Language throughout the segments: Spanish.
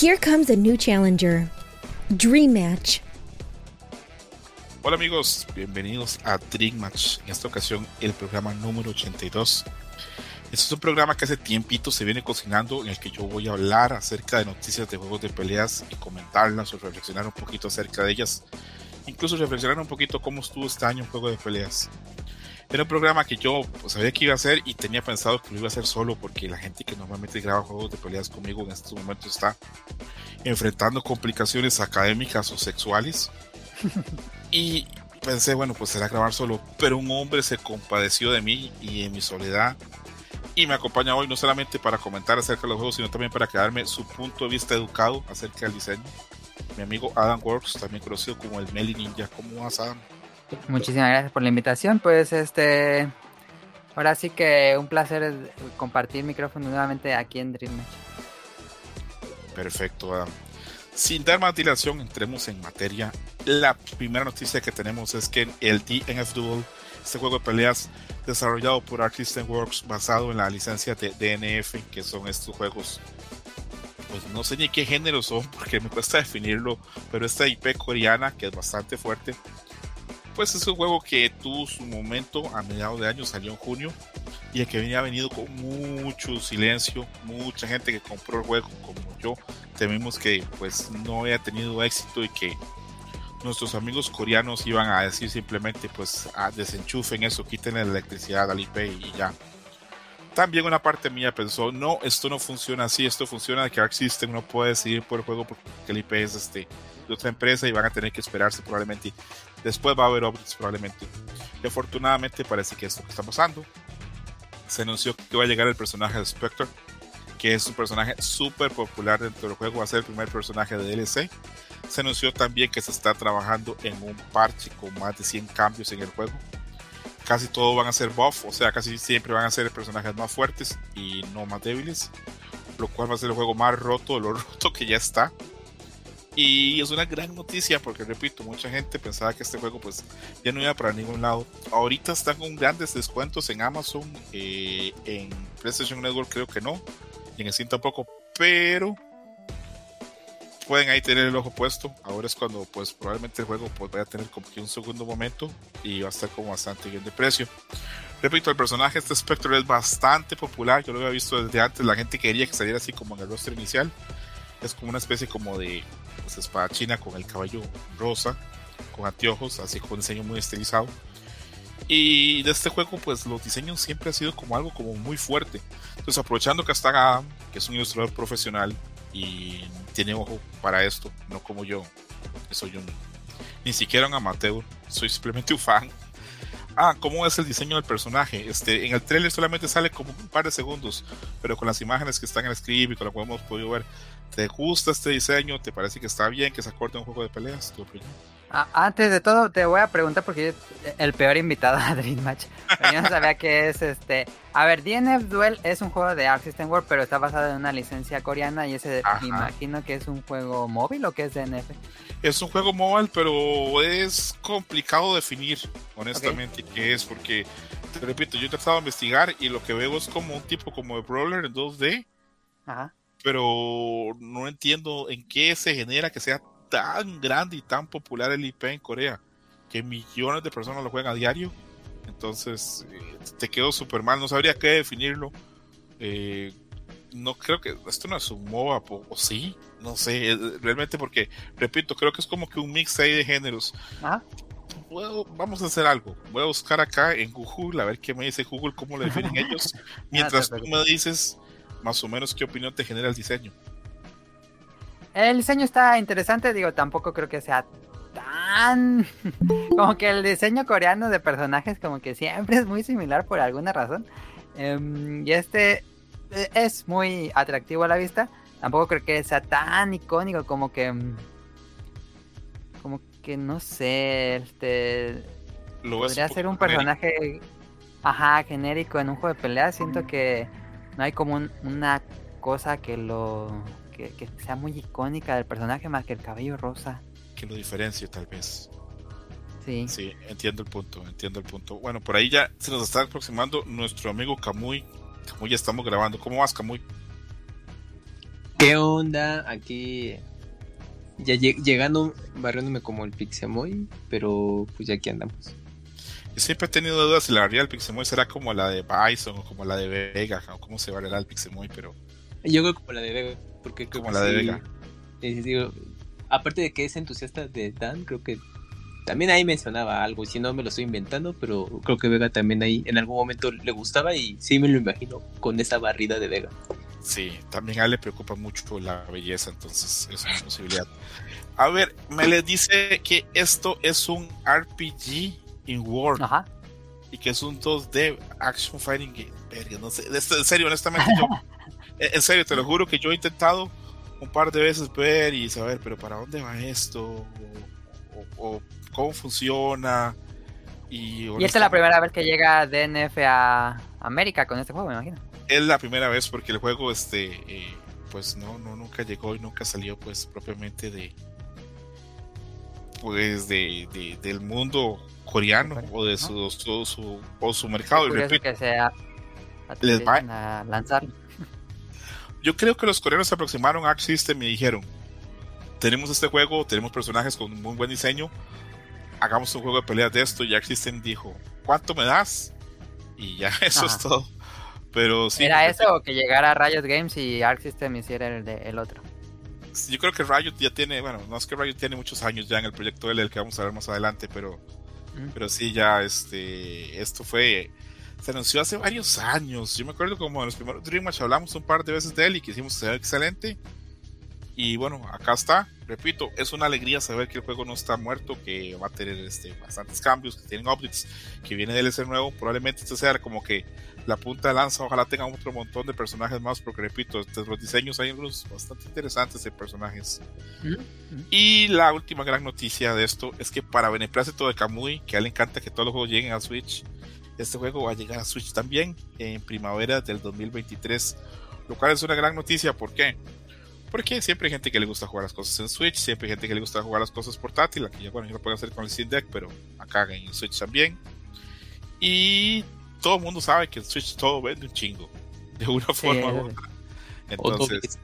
Here comes a new challenger. Dream Match. Hola amigos, bienvenidos a Dream Match. En esta ocasión el programa número 82. Este es un programa que hace tiempito se viene cocinando en el que yo voy a hablar acerca de noticias de juegos de peleas y comentarlas o reflexionar un poquito acerca de ellas. Incluso reflexionar un poquito cómo estuvo este año un juego de peleas. Era un programa que yo sabía que iba a hacer y tenía pensado que lo iba a hacer solo porque la gente que normalmente graba juegos de peleas conmigo en estos momentos está enfrentando complicaciones académicas o sexuales. y pensé, bueno, pues será grabar solo, pero un hombre se compadeció de mí y en mi soledad y me acompaña hoy no solamente para comentar acerca de los juegos, sino también para quedarme su punto de vista educado acerca del diseño. Mi amigo Adam Works, también conocido como el Meli Ninja. ¿Cómo vas, Adam? Muchísimas gracias por la invitación. Pues este, ahora sí que un placer compartir micrófono nuevamente aquí en Dream Match. Perfecto. Sin dar más dilación, entremos en materia. La primera noticia que tenemos es que el DNF Duel, este juego de peleas desarrollado por Arc System Works basado en la licencia de DNF, que son estos juegos pues no sé ni qué género son porque me cuesta definirlo, pero esta IP coreana que es bastante fuerte, pues es un juego que tuvo su momento a mediados de año, salió en junio, y el que venía venido con mucho silencio, mucha gente que compró el juego como yo, tememos que pues no haya tenido éxito y que nuestros amigos coreanos iban a decir simplemente pues a desenchufen eso, quiten la electricidad al IP y ya. También una parte mía pensó, no, esto no funciona así, esto funciona de que Arc System no puede decidir por el juego porque el IP es este, de otra empresa y van a tener que esperarse probablemente. Después va a haber updates probablemente. Afortunadamente parece que es lo que está pasando. Se anunció que va a llegar el personaje de Spectre, que es un personaje súper popular dentro del juego, va a ser el primer personaje de DLC. Se anunció también que se está trabajando en un parche con más de 100 cambios en el juego. Casi todos van a ser buff, o sea, casi siempre van a ser personajes más fuertes y no más débiles, lo cual va a ser el juego más roto de lo roto que ya está. Y es una gran noticia porque, repito, mucha gente pensaba que este juego pues ya no iba para ningún lado. Ahorita están con grandes descuentos en Amazon, eh, en PlayStation Network creo que no, y en el Steam tampoco, pero pueden ahí tener el ojo puesto. Ahora es cuando pues probablemente el juego pues, vaya a tener como que un segundo momento y va a estar como bastante bien de precio. Repito, el personaje este Spectre es bastante popular, yo lo había visto desde antes, la gente quería que saliera así como en el roster inicial. Es como una especie como de pues, espada china con el caballo rosa, con anteojos, así con un diseño muy estilizado. Y de este juego, pues los diseños siempre ha sido como algo como muy fuerte. Entonces, aprovechando que está Adam, que es un ilustrador profesional y tiene ojo para esto, no como yo, que soy un ni siquiera un amateur, soy simplemente un fan. Ah, ¿cómo es el diseño del personaje? Este, en el trailer solamente sale como un par de segundos, pero con las imágenes que están en el script y con lo que hemos podido ver, ¿te gusta este diseño? ¿Te parece que está bien que se acorte un juego de peleas? ¿Tu opinión? antes de todo, te voy a preguntar porque el peor invitado a Dream Match. Yo no sabía que es este. A ver, DNF Duel es un juego de Arc System World, pero está basado en una licencia coreana y ese me imagino que es un juego móvil o que es DNF. Es un juego móvil, pero es complicado definir, honestamente, qué es, porque te repito, yo he tratado de investigar y lo que veo es como un tipo como de brawler en 2D. Ajá. Pero no entiendo en qué se genera que sea tan grande y tan popular el IP en Corea que millones de personas lo juegan a diario. Entonces eh, te quedó súper mal, no sabría qué definirlo. Eh, no creo que esto no es un MOBA, o, sí, no sé, eh, realmente porque, repito, creo que es como que un mix ahí de géneros. ¿Ah? vamos a hacer algo. Voy a buscar acá en Google a ver qué me dice Google, cómo lo definen ellos, mientras tú me dices más o menos qué opinión te genera el diseño. El diseño está interesante, digo, tampoco creo que sea tan... como que el diseño coreano de personajes como que siempre es muy similar por alguna razón. Em, y este eh, es muy atractivo a la vista. Tampoco creo que sea tan icónico como que... Em, como que no sé, este... podría ser un personaje... Ajá, genérico en un juego de pelea. Siento que no hay como una cosa que lo que, sea muy icónica del personaje más que el cabello rosa. Que lo diferencie tal vez. Sí. Sí, entiendo el punto, entiendo el punto. Bueno, por ahí ya se nos está aproximando nuestro amigo Camuy. Camuy ya estamos grabando. ¿Cómo vas, Camuy? ¿Qué onda? Aquí ya llegando, barriéndome como el Pixemoy, pero pues ya aquí andamos. Yo siempre he tenido dudas si la variedad del Pixemoy será como la de Bison o como la de Vega, o cómo se variará el Pixemoy, pero... Yo creo como la de Vega, porque como la de Vega. aparte de que es entusiasta de Dan, creo que también ahí mencionaba algo, si no me lo estoy inventando, pero creo que Vega también ahí en algún momento le gustaba y sí me lo imagino con esa barrida de Vega. Sí, también a él le preocupa mucho la belleza, entonces es una posibilidad. A ver, me le dice que esto es un RPG in World. Ajá. Y que es un 2D Action Fighting Game. no sé, en serio, honestamente, yo, en serio, te lo juro que yo he intentado un par de veces ver y saber, pero ¿para dónde va esto? O, cómo funciona. Y, y esta es la primera vez que llega DNF a América con este juego, me imagino es la primera vez porque el juego este eh, pues no no nunca llegó y nunca salió pues propiamente de pues de, del mundo coreano o de su, su, o su mercado que sea les va. a lanzar. Yo creo que los coreanos se aproximaron a Arc System y dijeron tenemos este juego tenemos personajes con muy buen diseño hagamos un juego de peleas de esto y Arc System dijo ¿cuánto me das? y ya eso es todo. Pero sí, ¿Era eso o que llegara Riot Games y Arc System hiciera el, de, el otro? Yo creo que Riot ya tiene, bueno, no es que Riot tiene muchos años ya en el proyecto L, el que vamos a ver más adelante, pero, pero sí, ya este, esto fue, se anunció hace varios años. Yo me acuerdo como en los primeros Dream Match hablamos un par de veces de él y que hicimos excelente. Y bueno, acá está. Repito, es una alegría saber que el juego no está muerto, que va a tener este, bastantes cambios, que tienen updates, que viene DLC nuevo. Probablemente este sea como que la punta de lanza. Ojalá tengan otro montón de personajes más, porque repito, los diseños hay unos bastante interesantes de personajes. Y la última gran noticia de esto es que para beneplácito de Kamui, que a él le encanta que todos los juegos lleguen a Switch, este juego va a llegar a Switch también en primavera del 2023, lo cual es una gran noticia. ¿Por qué? Porque siempre hay gente que le gusta jugar las cosas en Switch, siempre hay gente que le gusta jugar las cosas portátil, aquí ya bueno, yo lo puedo hacer con el Steam Deck, pero acá en Switch también. Y todo el mundo sabe que el Switch todo vende un chingo, de una forma u otra. Entonces,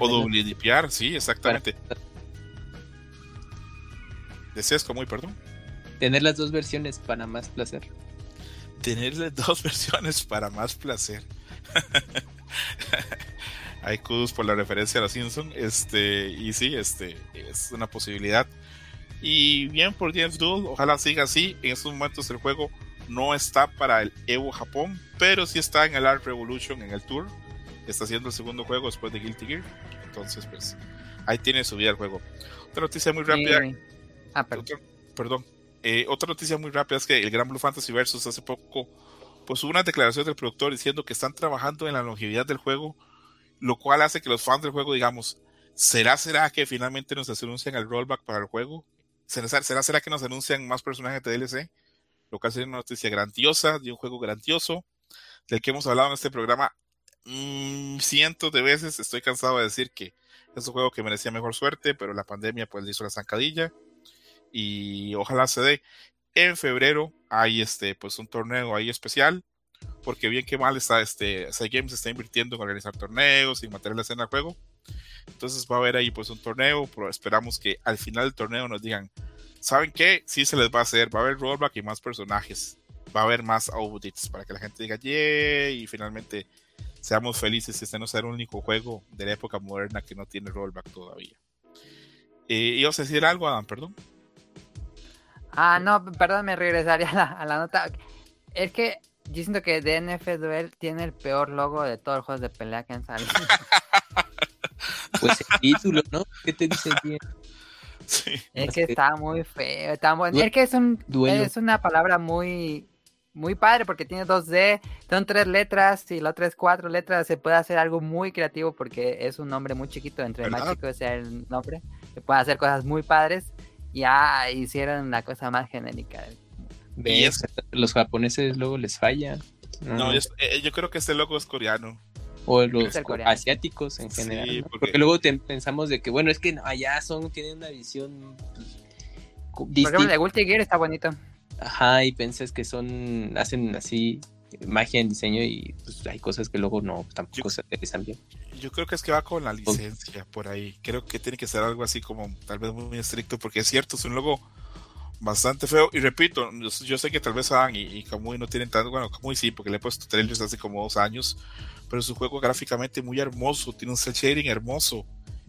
o doble sí, exactamente. ¿Deseas como perdón? Tener las dos versiones para más placer. Tener las dos versiones para más placer. Hay kudos por la referencia a los Simpson. Este, y sí, este, es una posibilidad. Y bien por DF Duel, ojalá siga así. En estos momentos el juego no está para el Evo Japón, pero sí está en el Art Revolution, en el Tour. Está haciendo el segundo juego después de Guilty Gear. Entonces, pues, ahí tiene su vida el juego. Otra noticia muy rápida. Ah, perdón. Eh, otra noticia muy rápida es que el Gran Blue Fantasy Versus hace poco pues hubo una declaración del productor diciendo que están trabajando en la longevidad del juego lo cual hace que los fans del juego digamos, ¿será, será que finalmente nos anuncian el rollback para el juego? ¿Será, será, será que nos anuncian más personajes de DLC? Lo cual sería una noticia grandiosa, de un juego grandioso, del que hemos hablado en este programa mmm, cientos de veces. Estoy cansado de decir que es un juego que merecía mejor suerte, pero la pandemia pues le hizo la zancadilla. Y ojalá se dé. En febrero hay este pues un torneo ahí especial porque bien que mal está este Games está invirtiendo en organizar torneos y materiales en el juego. Entonces va a haber ahí pues un torneo, pero esperamos que al final del torneo nos digan, ¿saben qué? Sí se les va a hacer, va a haber rollback y más personajes, va a haber más audits para que la gente diga, yeah, y finalmente seamos felices este no sea el único juego de la época moderna que no tiene rollback todavía. Eh, ¿Ibas a decir algo, Adam? Perdón. Ah, no, perdón, me regresaría a la, a la nota. Es que yo siento que DNF Duel tiene el peor logo de todos los juegos de pelea que han salido. pues el título, ¿no? ¿Qué te dice bien? Sí. Es que está muy feo, está muy... Es que es, un, es una palabra muy muy padre porque tiene 2D, son tres letras y la otra es cuatro letras, se puede hacer algo muy creativo porque es un nombre muy chiquito, entre más chico sea el nombre, se puede hacer cosas muy padres y ya hicieron la cosa más genérica los japoneses luego les falla. No, yo, eh, yo, creo que este logo es coreano. O los asiáticos en general. porque... luego pensamos de que, bueno, es que allá son, tienen una visión. Por ejemplo, de Guilty Gear está bonito. Ajá, y piensas que son, hacen así magia en diseño y pues hay cosas que luego no tampoco se aterrizan bien. Yo creo que es que va con la licencia por ahí. Creo que tiene que ser algo así como tal vez muy estricto porque es cierto, es un logo bastante feo. Y repito, yo, sé que tal vez Adam y, y Kamui no tienen tanto, bueno, Kamui sí, porque le he puesto trailers hace como dos años, pero su juego gráficamente muy hermoso, tiene un cel shading hermoso.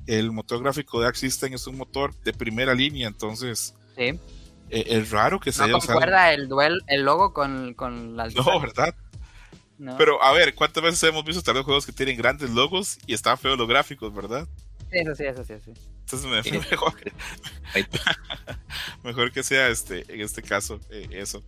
El motor gráfico de Arc System es un motor de primera línea, entonces Sí. eh, es raro que se No haya usado- concuerda el duel, el logo con, con las No, ¿verdad? No. Pero a ver, ¿cuántas veces hemos visto tal vez juegos que tienen grandes logos y están feos los gráficos, verdad? Eso sí, eso sí, eso sí. Entonces me, Sí. mejor, mejor que sea este, en este caso, eh, eso.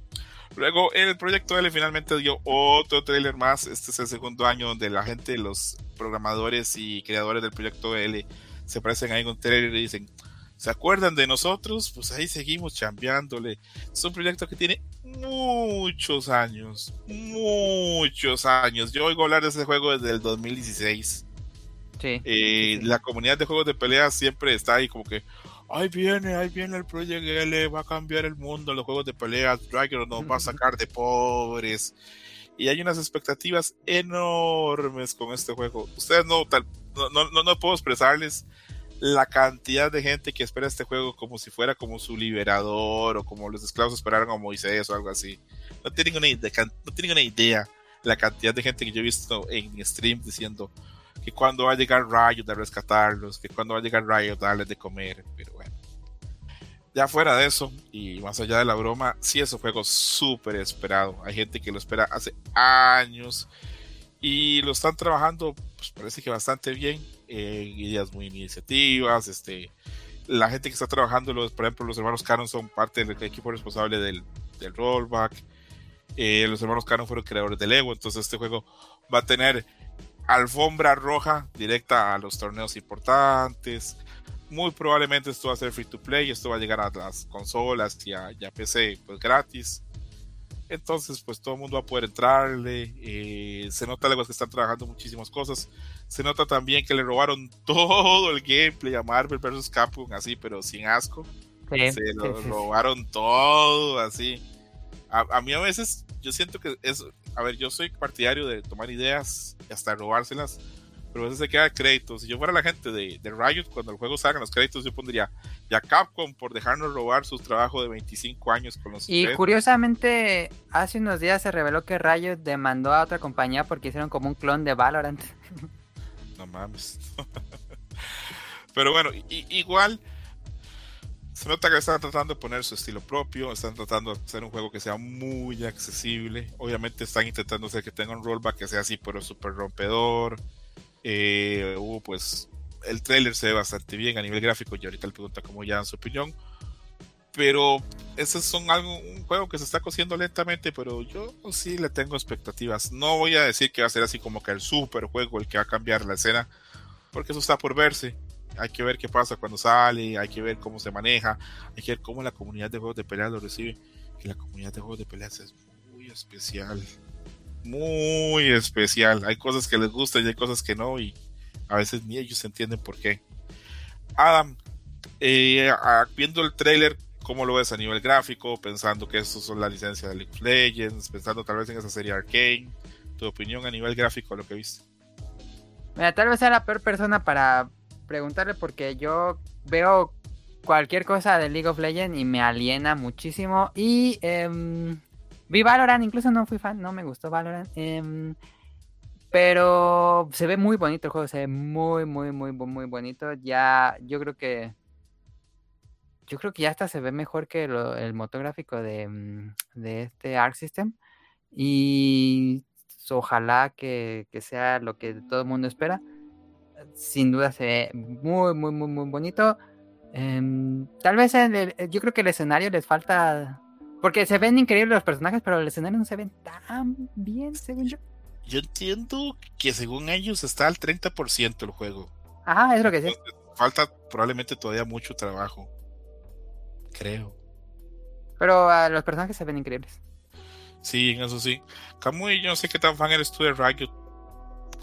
Luego, el proyecto L finalmente dio otro trailer más. Este es el segundo año donde la gente, los programadores y creadores del proyecto L, se aparecen ahí en un trailer y dicen: ¿Se acuerdan de nosotros? Pues ahí seguimos chambeándole. Es un proyecto que tiene muchos años, muchos años. Yo oigo hablar de ese juego desde el 2016. Sí. Eh, la comunidad de juegos de peleas siempre está ahí como que ahí viene, ahí viene el Project L, va a cambiar el mundo, los juegos de peleas, Dragon nos va a sacar de pobres. Y hay unas expectativas enormes con este juego. Ustedes no, tal, no, no, no, no puedo expresarles la cantidad de gente que espera este juego como si fuera como su liberador o como los esclavos esperaron a Moisés o algo así. No tienen una idea, no tienen una idea la cantidad de gente que yo he visto en stream diciendo que cuando va a llegar Riot a rescatarlos, que cuando va a llegar Riot a darles de comer, pero bueno. Ya fuera de eso, y más allá de la broma, sí es un juego súper esperado. Hay gente que lo espera hace años y lo están trabajando, pues parece que bastante bien, en ideas muy iniciativas, este, la gente que está trabajando, los, por ejemplo, los hermanos Canon son parte del equipo responsable del, del rollback. Eh, los hermanos Canon fueron creadores del Lego, entonces este juego va a tener alfombra roja directa a los torneos importantes. Muy probablemente esto va a ser free to play, esto va a llegar a las consolas y a, y a PC pues gratis. Entonces, pues todo el mundo va a poder entrarle. eh, se nota luego que están trabajando muchísimas cosas. Se nota también que le robaron todo el gameplay a Marvel vs. Capcom, así, pero sin asco. Sí, se lo sí, sí. robaron todo, así. A, a mí a veces, yo siento que es. A ver, yo soy partidario de tomar ideas y hasta robárselas, pero a veces se queda crédito. Si yo fuera la gente de, de Riot, cuando el juego salga los créditos, yo pondría ya Capcom por dejarnos robar su trabajo de 25 años con los Y curiosamente, hace unos días se reveló que Riot demandó a otra compañía porque hicieron como un clon de Valorant. No mames. Pero bueno, i- igual se nota que están tratando de poner su estilo propio, están tratando de hacer un juego que sea muy accesible. Obviamente están intentando hacer que tenga un rollback que sea así, pero súper rompedor. Eh, hubo pues el trailer se ve bastante bien a nivel gráfico y ahorita le pregunta cómo ya dan su opinión. Pero ese son algo, un juego que se está cociendo lentamente, pero yo sí le tengo expectativas. No voy a decir que va a ser así como que el super juego el que va a cambiar la escena, porque eso está por verse. Hay que ver qué pasa cuando sale, hay que ver cómo se maneja, hay que ver cómo la comunidad de juegos de peleas lo recibe. Y la comunidad de juegos de peleas es muy especial. Muy especial. Hay cosas que les gustan y hay cosas que no, y a veces ni ellos entienden por qué. Adam, eh, viendo el trailer, ¿cómo lo ves a nivel gráfico? Pensando que estos son la licencia de League of Legends, pensando tal vez en esa serie Arcane. Tu opinión a nivel gráfico, lo que viste. Mira, tal vez sea la peor persona para preguntarle porque yo veo cualquier cosa de League of Legends y me aliena muchísimo. Y em, vi Valorant, incluso no fui fan, no me gustó Valorant. em, pero se ve muy bonito el juego, se ve muy, muy, muy, muy, bonito. Ya, yo creo que. Yo creo que ya hasta se ve mejor que el motor gráfico de, mm, de este Arc System. Y ojalá que, que sea lo que todo el mundo espera. Sin duda se ve muy, muy, muy, muy bonito. Em, tal vez en el- yo creo que el escenario les falta. Porque se ven increíbles los personajes, pero el escenario no se ven tan bien, según yo. Yo entiendo que según ellos está al 30% el juego. Ajá, es lo que sé. Falta probablemente todavía mucho trabajo. Creo. Pero los personajes se ven increíbles. Sí, en eso sí. Kamui, yo no sé qué tan fan eres tú de Riot.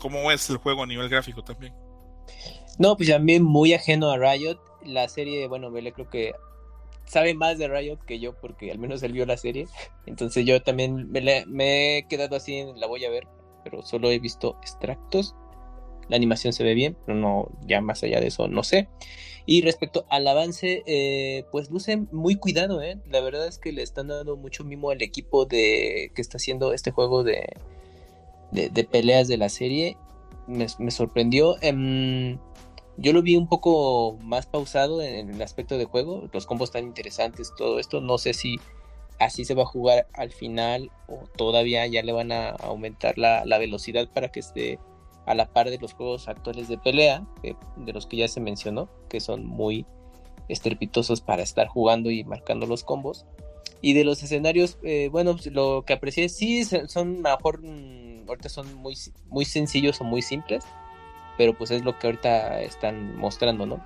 ¿Cómo es el juego a nivel gráfico también? No, pues también muy ajeno a Riot. La serie, bueno, Vele creo que sabe más de Riot que yo porque al menos él vio la serie. Entonces yo también me, he quedado así, la voy a ver, pero solo he visto extractos. La animación se ve bien, pero no, ya más allá de eso, no sé. Y respecto al avance, eh, pues luce muy cuidado, ¿eh? La verdad es que le están dando mucho mimo al equipo de que está haciendo este juego de, de, peleas de la serie. Me, sorprendió. Em, yo lo vi un poco más pausado en, el aspecto de juego. Los combos tan interesantes, todo esto. No sé si así se va a jugar al final o todavía ya le van a aumentar la, velocidad para que esté a la par de los juegos actuales de pelea, de los que ya se mencionó, que son muy estrepitosos para estar jugando y marcando los combos. Y de los escenarios, eh, bueno, pues, lo que aprecié, sí, son mejor, mm, ahorita son muy, muy sencillos o muy simples, pero pues es lo que ahorita están mostrando, ¿no?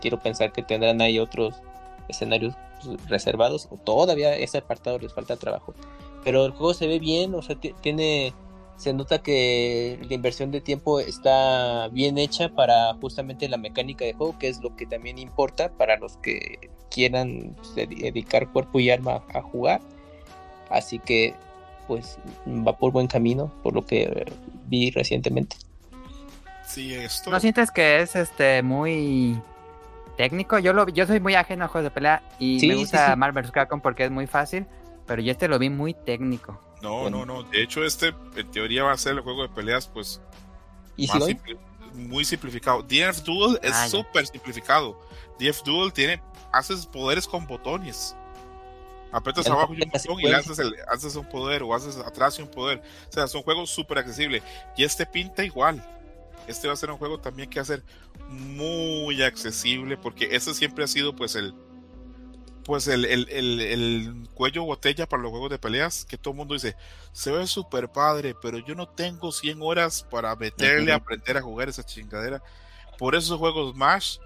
Quiero pensar que tendrán ahí otros escenarios pues, reservados, o todavía ese apartado les falta trabajo. Pero el juego se ve bien, o sea, tiene se nota que la inversión de tiempo está bien hecha para justamente la mecánica de juego, que es lo que también importa para los que quieran pues, dedicar cuerpo y alma a jugar. Así que pues va por buen camino, por lo que vi recientemente. Sí, esto. ¿No sientes que es este muy técnico? Yo lo yo soy muy ajeno a juegos de pelea y me gusta Marvel Capcom porque es muy fácil, pero yo este lo vi muy técnico. No, no, no. De hecho, este en teoría va a ser el juego de peleas, pues. ¿Y muy simplificado. DF Duel es ah, súper simplificado. DF Duel tiene. Haces poderes con botones. Apretas abajo un botón y le haces, haces, un poder o haces atrás un poder. O sea, son juegos súper accesibles. Y este pinta igual. Este va a ser un juego también que va a ser muy accesible porque ese siempre ha sido pues el, pues el, el, el, cuello botella para los juegos de peleas, que todo el mundo dice, se ve súper padre, pero yo no tengo 100 horas para meterle a aprender a jugar esa chingadera. Por eso esos juegos Smash,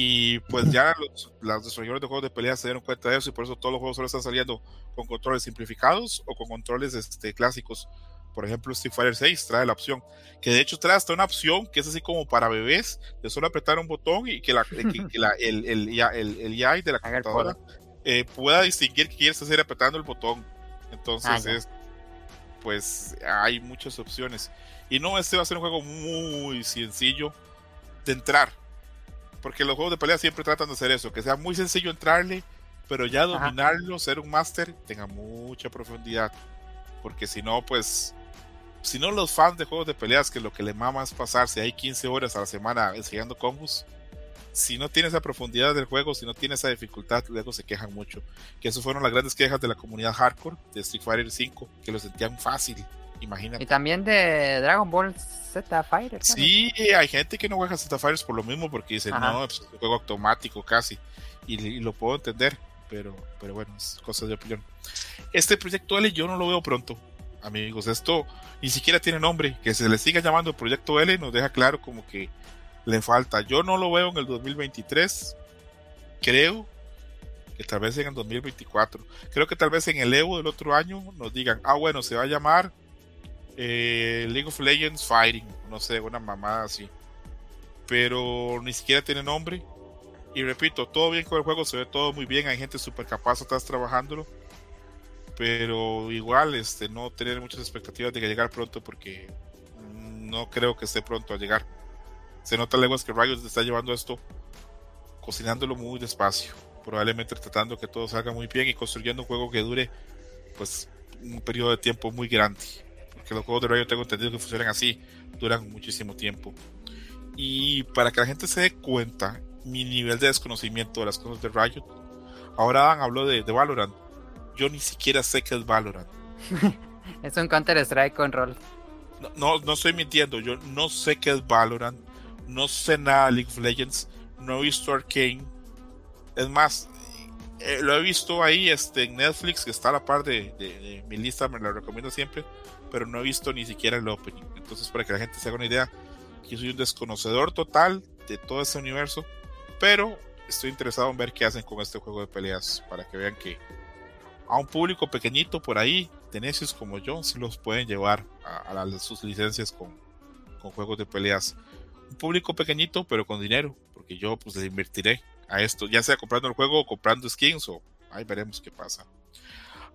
y pues ya los, desarrolladores de juegos de peleas se dieron cuenta de eso, y por eso todos los juegos solo están saliendo con controles simplificados o con controles este, clásicos. Por ejemplo, Street Fighter 6 trae la opción, que de hecho trae hasta una opción que es así como para bebés, de solo apretar un botón y que, la, el, el, el, de la computadora eh, pueda distinguir que quieres hacer apretando el botón. Entonces, ah, pues hay muchas opciones. Y no, este va a ser un juego muy sencillo de entrar. Porque los juegos de pelea siempre tratan de hacer eso, que sea muy sencillo entrarle, pero ya dominarlo, ser un máster, tenga mucha profundidad. Porque si no, pues si no los fans de juegos de peleas que lo que le mama es pasarse ahí 15 horas a la semana enseñando combos, si no tiene esa profundidad del juego, si no tiene esa dificultad, luego se quejan mucho. Que eso fueron las grandes quejas de la comunidad hardcore de Street Fighter 5, que lo sentían fácil, imagínate. Y también de Dragon Ball Z Fighter. Sí, hay gente que no juega Z Fighters por lo mismo, porque dicen, no, es un juego automático casi, y, lo puedo entender, pero, pero bueno, es cosa de opinión. Este proyecto L yo no lo veo pronto, amigos. Esto ni siquiera tiene nombre. Que se le siga llamando Proyecto L nos deja claro como que le falta. Yo no lo veo en el 2023. Creo que tal vez en el 2024. Creo que tal vez en el Evo del otro año nos digan, ah, bueno, se va a llamar eh, League of Legends Fighting. No sé, una mamada así. Pero ni siquiera tiene nombre. Y repito, todo bien con el juego, se ve todo muy bien. Hay gente súper capaz atrás trabajándolo pero igual este no tener muchas expectativas de que llegar pronto porque no creo que esté pronto a llegar. Se nota leguas que Riot está llevando esto cocinándolo muy despacio, probablemente tratando que todo salga muy bien y construyendo un juego que dure pues un periodo de tiempo muy grande, porque los juegos de Riot tengo entendido que funcionan así, duran muchísimo tiempo. Y para que la gente se dé cuenta mi nivel de desconocimiento de las cosas de Riot, ahora Dan habló de, de Valorant yo ni siquiera sé qué es Valorant. es un Counter Strike con rol. No, no, estoy mintiendo, yo no sé qué es Valorant, no sé nada de League of Legends, no he visto Arcane. Es más, eh, lo he visto ahí este, en Netflix, que está a la par de, mi lista, me lo recomiendo siempre, pero no he visto ni siquiera el opening. Entonces, para que la gente se haga una idea, yo soy un desconocedor total de todo este universo, pero estoy interesado en ver qué hacen con este juego de peleas, para que vean que a un público pequeñito por ahí, de necios como yo, si los pueden llevar a, sus licencias con, juegos de peleas. Un público pequeñito, pero con dinero, porque yo pues le invertiré a esto, ya sea comprando el juego o comprando skins o ahí veremos qué pasa.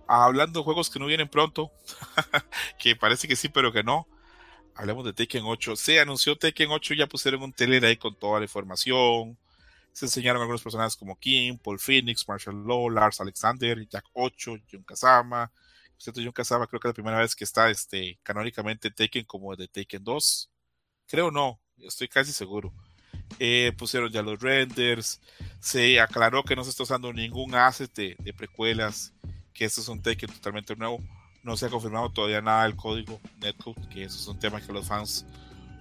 Hablando de juegos que no vienen pronto, que parece que sí, pero que no. Hablemos de Tekken 8. Se anunció Tekken 8, ya pusieron un trailer ahí con toda la información. Se enseñaron algunos personajes como Kim, Paul Phoenix, Marshall Law, Lars Alexander, Jack 8, Jun Kazama. Cierto, Jun Kazama creo que es la primera vez que está este, canónicamente Tekken como de Tekken 2. Creo no, estoy casi seguro. Eh, pusieron ya los renders. Se aclaró que no se está usando ningún asset de precuelas, que esto es un Tekken totalmente nuevo. No se ha confirmado todavía nada del código netcode, que eso es un tema que los fans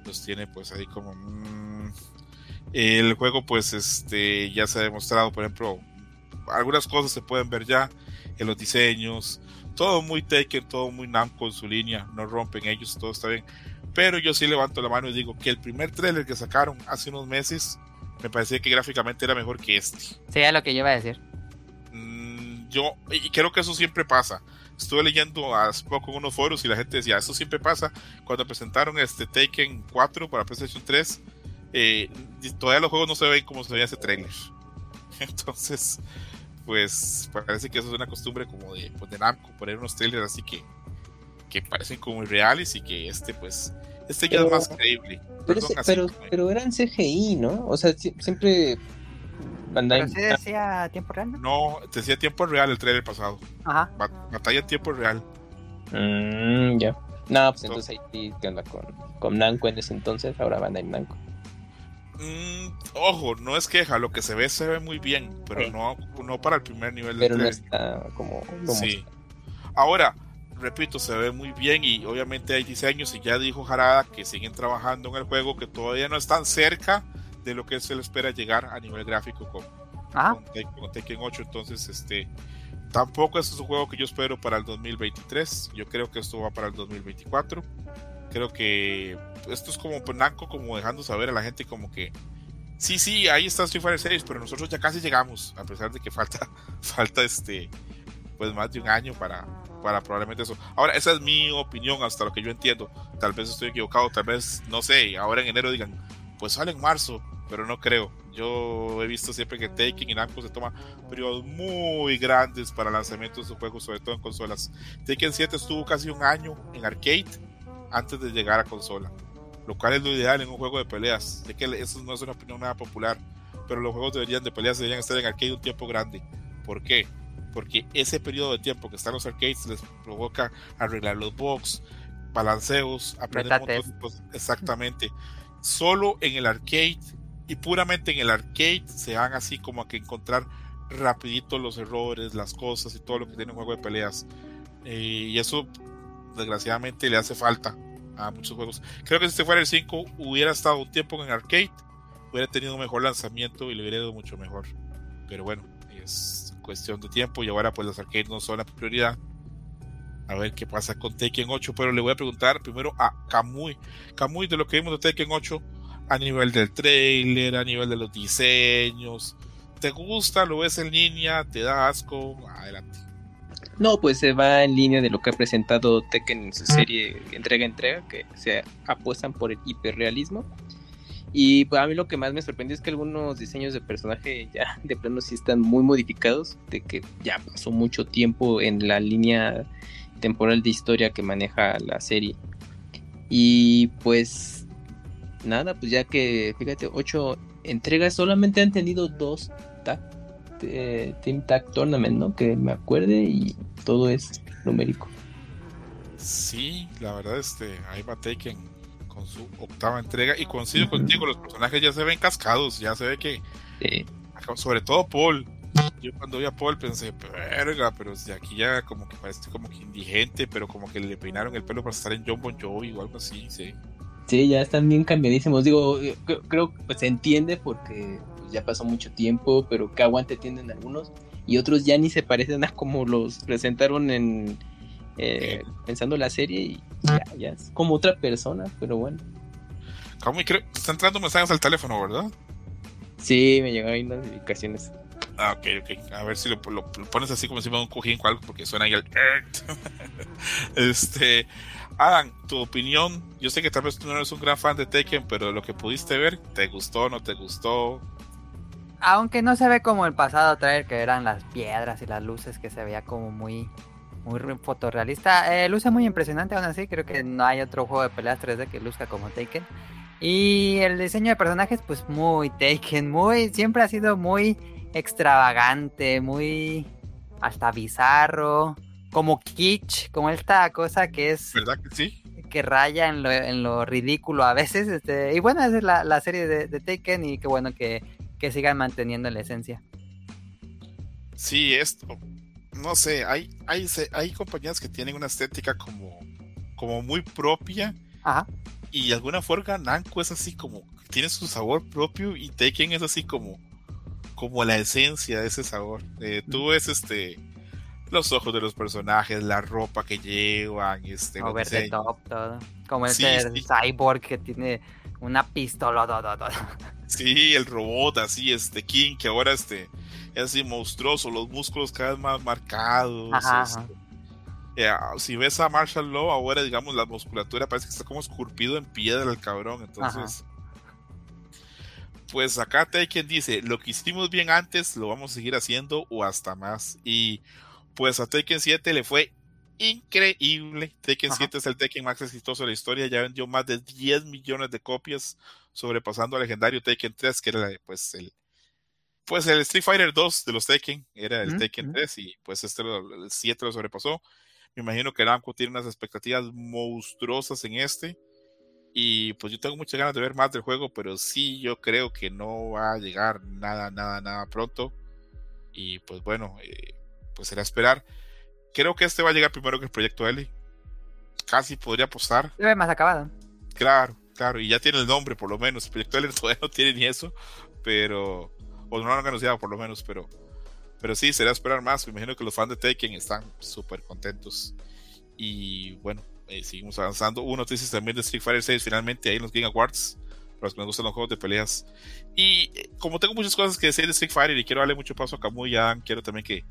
los tienen pues ahí como... Mmm, el juego pues este ya se ha demostrado, por ejemplo, algunas cosas se pueden ver ya en los diseños, todo muy Tekken, todo muy Namco en su línea, no rompen ellos, todo está bien. Pero yo sí levanto la mano y digo que el primer trailer que sacaron hace unos meses me parecía que gráficamente era mejor que este. Sí, es lo que yo iba a decir. Yo, y creo que eso siempre pasa. Estuve leyendo hace poco en unos foros y la gente decía, eso siempre pasa. Cuando presentaron este Taken 4 para PlayStation 3, eh, todavía los juegos no se ven como se veía ese trailer. Entonces, pues parece que eso es una costumbre como de, pues, de Namco, poner unos trailers así que, que parecen como irreales y que este, pues, este ya Pero- es más creíble. Pero, Perdón, ese- pero, como- pero eran CGI, ¿no? O sea, sie- siempre Bandai. Pero sí decía tiempo real, ¿no? No, te decía tiempo real el trailer pasado. Ajá. Ba- Batalla en tiempo real. Mm, ya. No, pues entonces ahí sí, ¿qué onda con, con Namco en ese entonces? Ahora Bandai Namco. Mm, ojo, no es queja, lo que se ve se ve muy bien, pero Sí. no, no para el primer nivel Pero del no está como. como Sí. Ahora, repito, se ve muy bien y obviamente hay diseños y ya dijo Harada que siguen trabajando en el juego que todavía no están cerca de lo que se le espera llegar a nivel gráfico con, Ajá. con, Tek- con Tekken 8. Entonces, este tampoco es un juego que yo espero para el 2023. Yo creo que esto va para el 2024. Creo que esto es como Namco como dejando saber a la gente como que sí, sí, ahí está Street Fighter 6, pero nosotros ya casi llegamos, a pesar de que falta falta este pues más de un año para para probablemente eso. Ahora, esa es mi opinión hasta lo que yo entiendo. Tal vez estoy equivocado, tal vez no sé, ahora en enero digan, pues sale en marzo, pero no creo. Yo he visto siempre que Taken y Namco se toman periodos muy grandes para lanzamientos de juegos, sobre todo en consolas. Taken 7 estuvo casi un año en arcade antes de llegar a consola, lo cual es lo ideal en un juego de peleas. Sé que eso no es una opinión nada popular, pero los juegos deberían de peleas deberían estar en arcade un tiempo grande. ¿Por qué? Porque ese periodo de tiempo que están los arcades les provoca arreglar los bugs, balanceos, aprender un montón de cosas. Exactamente. Solo en el arcade y puramente en el arcade se van así como a que encontrar rapidito los errores, las cosas y todo lo que tiene un juego de peleas. Eh, y eso desgraciadamente le hace falta a muchos juegos. Creo que si este fuera el 5 hubiera estado un tiempo en arcade, hubiera tenido un mejor lanzamiento y le hubiera ido mucho mejor. Pero bueno, es cuestión de tiempo y ahora pues los arcades no son la prioridad. A ver qué pasa con Tekken 8, pero le voy a preguntar primero a Kamui. Kamui, de lo que vimos de Tekken 8, a nivel del trailer, a nivel de los diseños, ¿te gusta? ¿Lo ves en línea? ¿Te da asco? Adelante. No, pues se va en línea de lo que ha presentado Tekken en su serie entrega entrega, que se apuestan por el hiperrealismo. Y pues, a mí lo que más me sorprendió es que algunos diseños de personaje ya de plano sí están muy modificados, de que ya pasó mucho tiempo en la línea temporal de historia que maneja la serie. Y pues nada, pues ya que fíjate, ocho entregas solamente han tenido dos tag, eh, Team Tag Tournament, ¿no? Que me acuerde y todo es numérico. Sí, la verdad, este, ahí va Taken con su octava entrega y coincido contigo, los personajes ya se ven cascados, ya se ve que, sobre todo Paul, yo cuando vi a Paul pensé, verga, pero si aquí ya como que parece como que indigente, pero como que le peinaron el pelo para estar en John Bon Jovi o algo así, sí. sí, ya están bien cambiadísimos. Digo, eh, creo, que pues, se entiende porque pues, ya pasó mucho tiempo, pero qué aguante tienen algunos y otros ya ni se parecen a como los presentaron en eh, pensando la serie y ya, ya es como otra persona, pero bueno. Como creo, está entrando mensajes al teléfono, ¿verdad? Sí, me llegaron ahí notificaciones. Ah, ok, ok. A ver si lo, pones así como encima de un cojín o algo, porque suena ahí el. este. Adam, tu opinión. Yo sé que tal vez tú no eres un gran fan de Tekken, pero lo que pudiste ver, ¿te gustó no te gustó? Aunque no se ve como el pasado trailer, que eran las piedras y las luces, que se veía como muy, muy re- fotorrealista. Eh, luce muy impresionante, aún así. Creo que no hay otro juego de peleas 3D que luzca como Taken. Y el diseño de personajes, pues muy Taken, muy. Siempre ha sido muy extravagante, muy. hasta bizarro. Como kitsch, como esta cosa que es ¿Verdad que sí? que raya en lo, en lo ridículo a veces. Este, y bueno, esa es la, la serie de, de Taken y qué bueno que, que sigan manteniendo la esencia. Sí, esto. No sé, hay, hay, hay compañías que tienen una estética como, como muy propia Ajá. y de alguna forma Namco es así como tiene su sabor propio y Taken es así como como la esencia de ese sabor. Eh, tú ves este los ojos de los personajes, la ropa que llevan, este Over the top, todo. Como Sí, ese sí. cyborg que tiene una pistola. todo, todo. Sí, el robot así, este King, que ahora este es así monstruoso, los músculos cada vez más marcados. Ajá, este, ajá. eh, si ves a Marshall Law, ahora digamos la musculatura parece que está como esculpido en piedra el cabrón. Entonces, pues acá Taken dice: Lo que hicimos bien antes lo vamos a seguir haciendo o hasta más. Y pues a Taken 7 le fue increíble. Taken Ajá. 7 es el Taken más exitoso de la historia. Ya vendió más de 10 millones de copias, sobrepasando al legendario Taken 3, que era pues el. Pues el Street Fighter 2 de los Taken era el Ujú, Taken ujú. 3 y pues este el 7 lo sobrepasó. Me imagino que Namco tiene unas expectativas monstruosas en este. Y pues yo tengo muchas ganas de ver más del juego, pero sí yo creo que no va a llegar nada, nada, nada pronto. Y pues bueno, eh, pues será esperar. Creo que este va a llegar primero que el proyecto L. Casi podría apostar. Ve más acabado. Claro, claro, y ya tiene el nombre por lo menos. El proyecto L todavía no tiene ni eso, pero. O no lo han anunciado por lo menos, pero. Pero sí, será esperar más. Me imagino que los fans de Taken están súper contentos. Y bueno, eh, seguimos avanzando. Hubo noticias también de Street Fighter 6 finalmente ahí en los Game Awards. Para los que me gustan los juegos de peleas. Y eh, como tengo muchas cosas que decir de Street Fighter y quiero darle mucho paso a Kamui y a Dan, quiero también que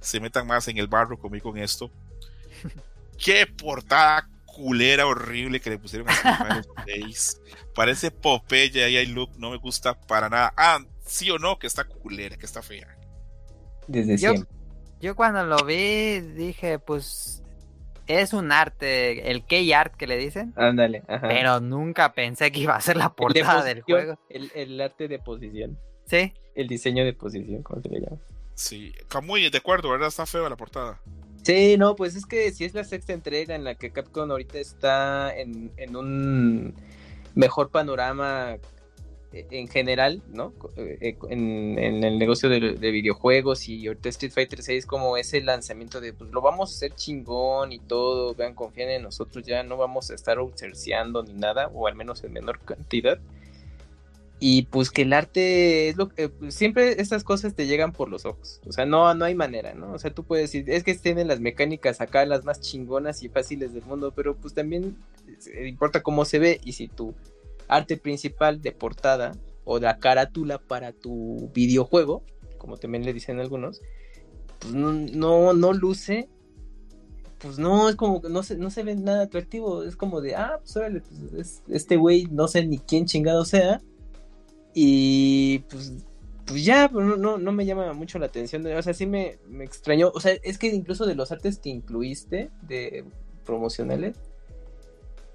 se metan más en el barro conmigo con esto. Qué portada culera horrible que le pusieron a Street Fighter 6. Parece Popeye ahí hay look, no me gusta para nada. Ah, sí o no, que está culera, que está fea. Desde Yo- siempre. Yo cuando lo vi dije, pues es un arte, el key art que le dicen, Ándale, ajá. pero nunca pensé que iba a ser la El de portada del juego. El, el arte de posición. Sí, El diseño de posición, ¿cómo se le llama? Sí, Kamui, de acuerdo, ¿verdad? Está fea la portada. Sí, no, pues es que si es la sexta entrega en la que Capcom ahorita está en, en un mejor panorama en general, ¿no? Eh, eh, En, el negocio de, de videojuegos y ahorita Street Fighter 6 como ese lanzamiento de pues lo vamos a hacer chingón y todo, vean, confíen en nosotros, ya no vamos a estar outsourceando ni nada, o al menos en menor cantidad. Y pues que el arte es lo que pues, siempre estas cosas te llegan por los ojos. O sea, no, no hay manera, ¿no? O sea, tú puedes decir, es que tienen las mecánicas acá, las más chingonas y fáciles del mundo, pero pues también eh, importa cómo se ve y si tu arte principal de portada o la carátula para tu videojuego, como también le dicen algunos, pues no, no, no luce. Pues no, es como que no se, no se ve nada atractivo. Es como de, ah, pues órale, pues es- este güey no sé ni quién chingado sea. Y pues, pues ya, pero no, no, me llama mucho la atención. O sea, sí me, me extrañó. O sea, es que incluso de los artes que incluiste, de promocionales,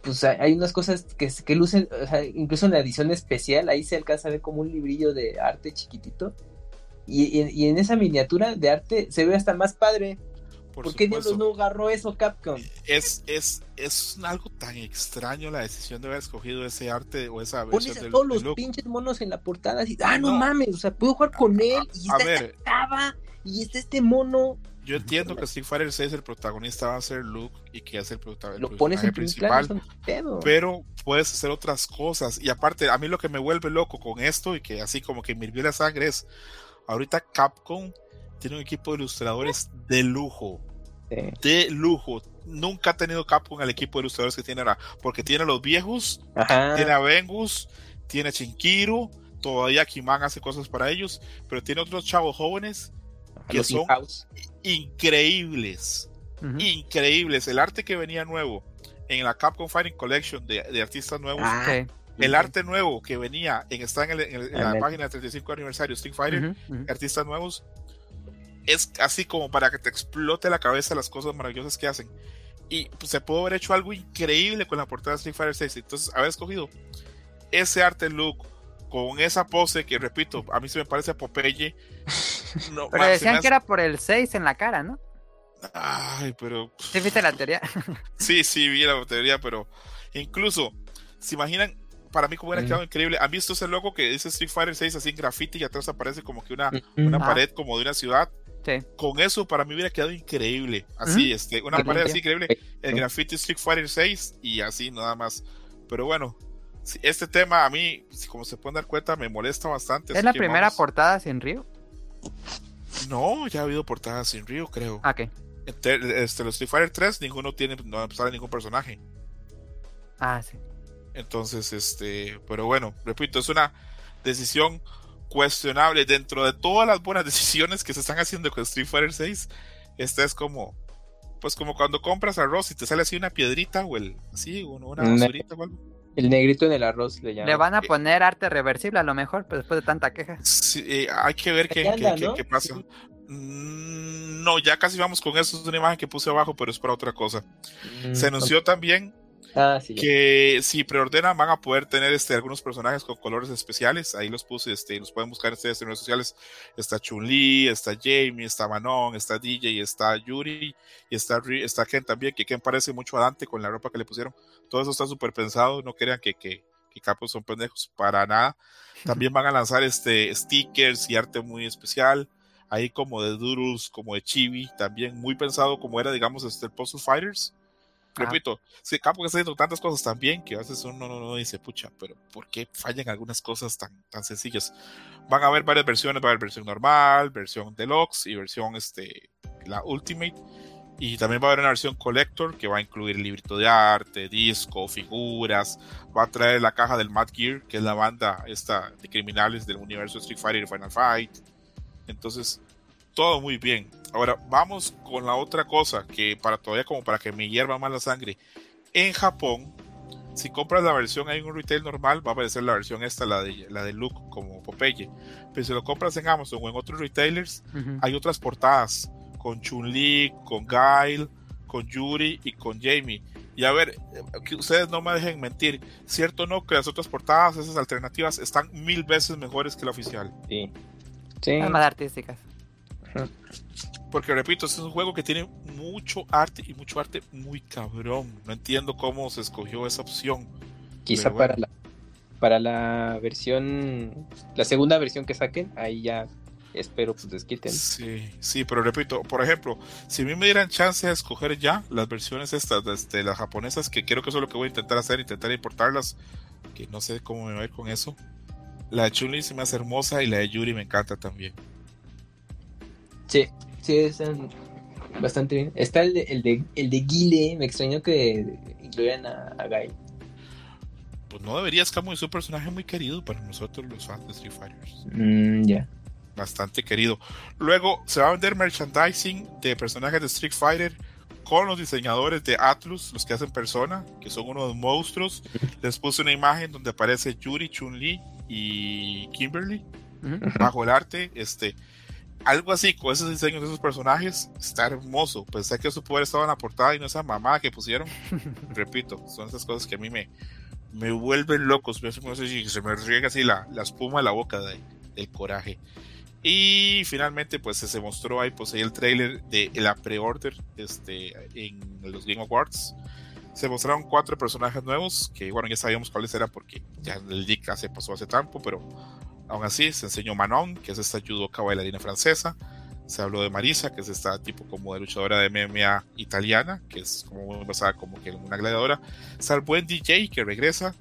pues hay, unas cosas que, que lucen, o sea, incluso en la edición especial, ahí se alcanza a ver como un librillo de arte chiquitito. Y, y- y en esa miniatura de arte se ve hasta más padre. Por, ¿Por, qué diablos no agarró eso Capcom? Es, es, es algo tan extraño la decisión de haber escogido ese arte o esa versión Pones a todos del los pinches monos en la portada y, ah, no, No. mames, o sea, puedo jugar con él y A está ver. esta chava y está este mono. Yo entiendo que Street Fighter 6 el protagonista va a ser Luke y que es el, prota- el Lo pones en principal, pero puedes hacer otras cosas. Y aparte, a mí lo que me vuelve loco con esto y que así como que me hirvió la sangre es, ahorita Capcom tiene un equipo de ilustradores de lujo, Sí. de lujo. Nunca ha tenido Capcom el equipo de ilustradores que tiene ahora, porque tiene a los viejos, Ajá. tiene a Vengus, tiene a Chinkiru, todavía Kiman hace cosas para ellos, pero tiene otros chavos jóvenes que son- in-house. increíbles, Ujú. increíbles. El arte que venía nuevo en la Capcom Fighting Collection de, de artistas nuevos Ah, Sí. el arte nuevo que venía en, está en, el- en el- en la página de 35 aniversario Street Fighter, Ujú, ujú. artistas nuevos, es así como para que te explote la cabeza las cosas maravillosas que hacen. Y pues, se pudo haber hecho algo increíble con la portada de Street Fighter 6. Entonces, haber escogido ese arte look con esa pose que, repito, a mí se me parece a Popeye. No, Pero man, decían hace- que era por el 6 en la cara, ¿no? Ay, pero ¿Sí viste la teoría? Sí, sí, vi la teoría, pero incluso, ¿se imaginan? Para mí, como hubiera Mm. quedado increíble. ¿Han visto ese logo que dice Street Fighter 6 así en graffiti y atrás aparece como que una, Ujú. una Ah. pared como de una ciudad? Sí. Con eso, para mí hubiera quedado increíble. Así, Ujú. este, una Qué pared limpia. así increíble. El graffiti Street Fighter 6 y así, nada más. Pero bueno, este tema a mí, como se pueden dar cuenta, me molesta bastante. ¿Es la primera vamos- portada sin Ryu? No, ya ha habido portadas sin Río, creo. Ah, ok. Este, este, los Street Fighter 3, ninguno tiene, no sale ningún personaje. Ah, sí. Entonces, este, pero bueno, repito, es una decisión cuestionable dentro de todas las buenas decisiones que se están haciendo con Street Fighter 6. Esta es como, pues como cuando compras arroz y te sale así una piedrita o el, así, Una- basurita o algo. El negrito en el arroz le llaman. Le van a poner arte reversible a lo mejor, pero después de tanta queja. Sí, eh, hay que ver qué, anda, qué- qué- ¿no? qué pasa. Mm, No, ya casi vamos con eso. Es una imagen que puse abajo, pero es para otra cosa. Mm, Se anunció también Ah, sí. que si preordenan van a poder tener este, algunos personajes con colores especiales. Ahí los puse, este, los pueden buscar en redes sociales. Está Chun-Li, está Jamie, está Manon, está DJ, está Yuri y está, está Ken también, que Ken parece mucho a Dante con la ropa que le pusieron. Todo eso está súper pensado, no crean que, que, que capos son pendejos para nada. También van a lanzar este, stickers y arte muy especial. Ahí como de Doodles, como de Chibi, también muy pensado como era, digamos, este, Puzzle Fighters. Repito, sí, Capcom está haciendo tantas cosas también que a veces uno no, no dice, pucha, pero ¿por qué fallan algunas cosas tan, tan sencillas? Van a haber varias versiones, va a haber versión normal, versión deluxe y versión este, la Ultimate. Y también va a haber una versión Collector que va a incluir librito de arte, disco, figuras. Va a traer la caja del Mad Gear, que es la banda esta de criminales del universo Street Fighter y Final Fight. Entonces, todo muy bien. Ahora, vamos con la otra cosa que para todavía como para que me hierva más la sangre. En Japón, si compras la versión en un retail normal, va a aparecer la versión esta, la de, la de Look, como Popeye. Pero si lo compras en Amazon o en otros retailers, hay otras portadas con Chun-Li, con Guile, con Yuri y con Jamie. Y a ver, que ustedes no me dejen mentir, cierto o no que las otras portadas, esas alternativas, están mil veces mejores que la oficial. Sí. Sí. Son más artísticas. Porque repito, este es un juego que tiene mucho arte y mucho arte muy cabrón. No entiendo cómo se escogió esa opción. Quizá bueno. para la para la versión la segunda versión que saquen, ahí ya espero pues desquiten. Sí, sí, pero repito, por ejemplo, si a mí me dieran chance de escoger ya las versiones estas de, de las japonesas, que creo que eso es lo que voy a intentar hacer, intentar importarlas, que no sé cómo me va a ir con eso. La de Chun-Li se me hace hermosa y la de Yuri me encanta también. Sí, sí están bastante bien. Está el de el de, el de Guile, me extrañó que incluyeran a, a Guy. Pues no debería, como es un personaje muy querido para nosotros los fans de Street Fighters. Mm, ya. bastante querido. Luego se va a vender merchandising de personajes de Street Fighter con los diseñadores de Atlus, los que hacen Persona, que son unos monstruos. Les puse una imagen donde aparece Yuri, Chun-Li y Kimberly Ujú. bajo el arte. Este, algo así con esos diseños de esos personajes está hermoso. Pensé que eso puede haber estado en la portada y no esa mamada que pusieron. Repito, son esas cosas que a mí me, me vuelven locos. Me si se me riega así la, la espuma de la boca de- del coraje. Y finalmente, pues se mostró ahí pues, ahí el trailer de la pre-order este, en los Game Awards. Se mostraron cuatro personajes nuevos, que bueno, ya sabíamos cuáles eran porque ya el leak se pasó hace tiempo, pero aún así se enseñó Manon, que es esta judoka bailarina francesa. Se habló de Marisa, que es esta tipo como de luchadora de MMA italiana, que es como muy basada como que en una gladiadora. Está el buen DJ que regresa,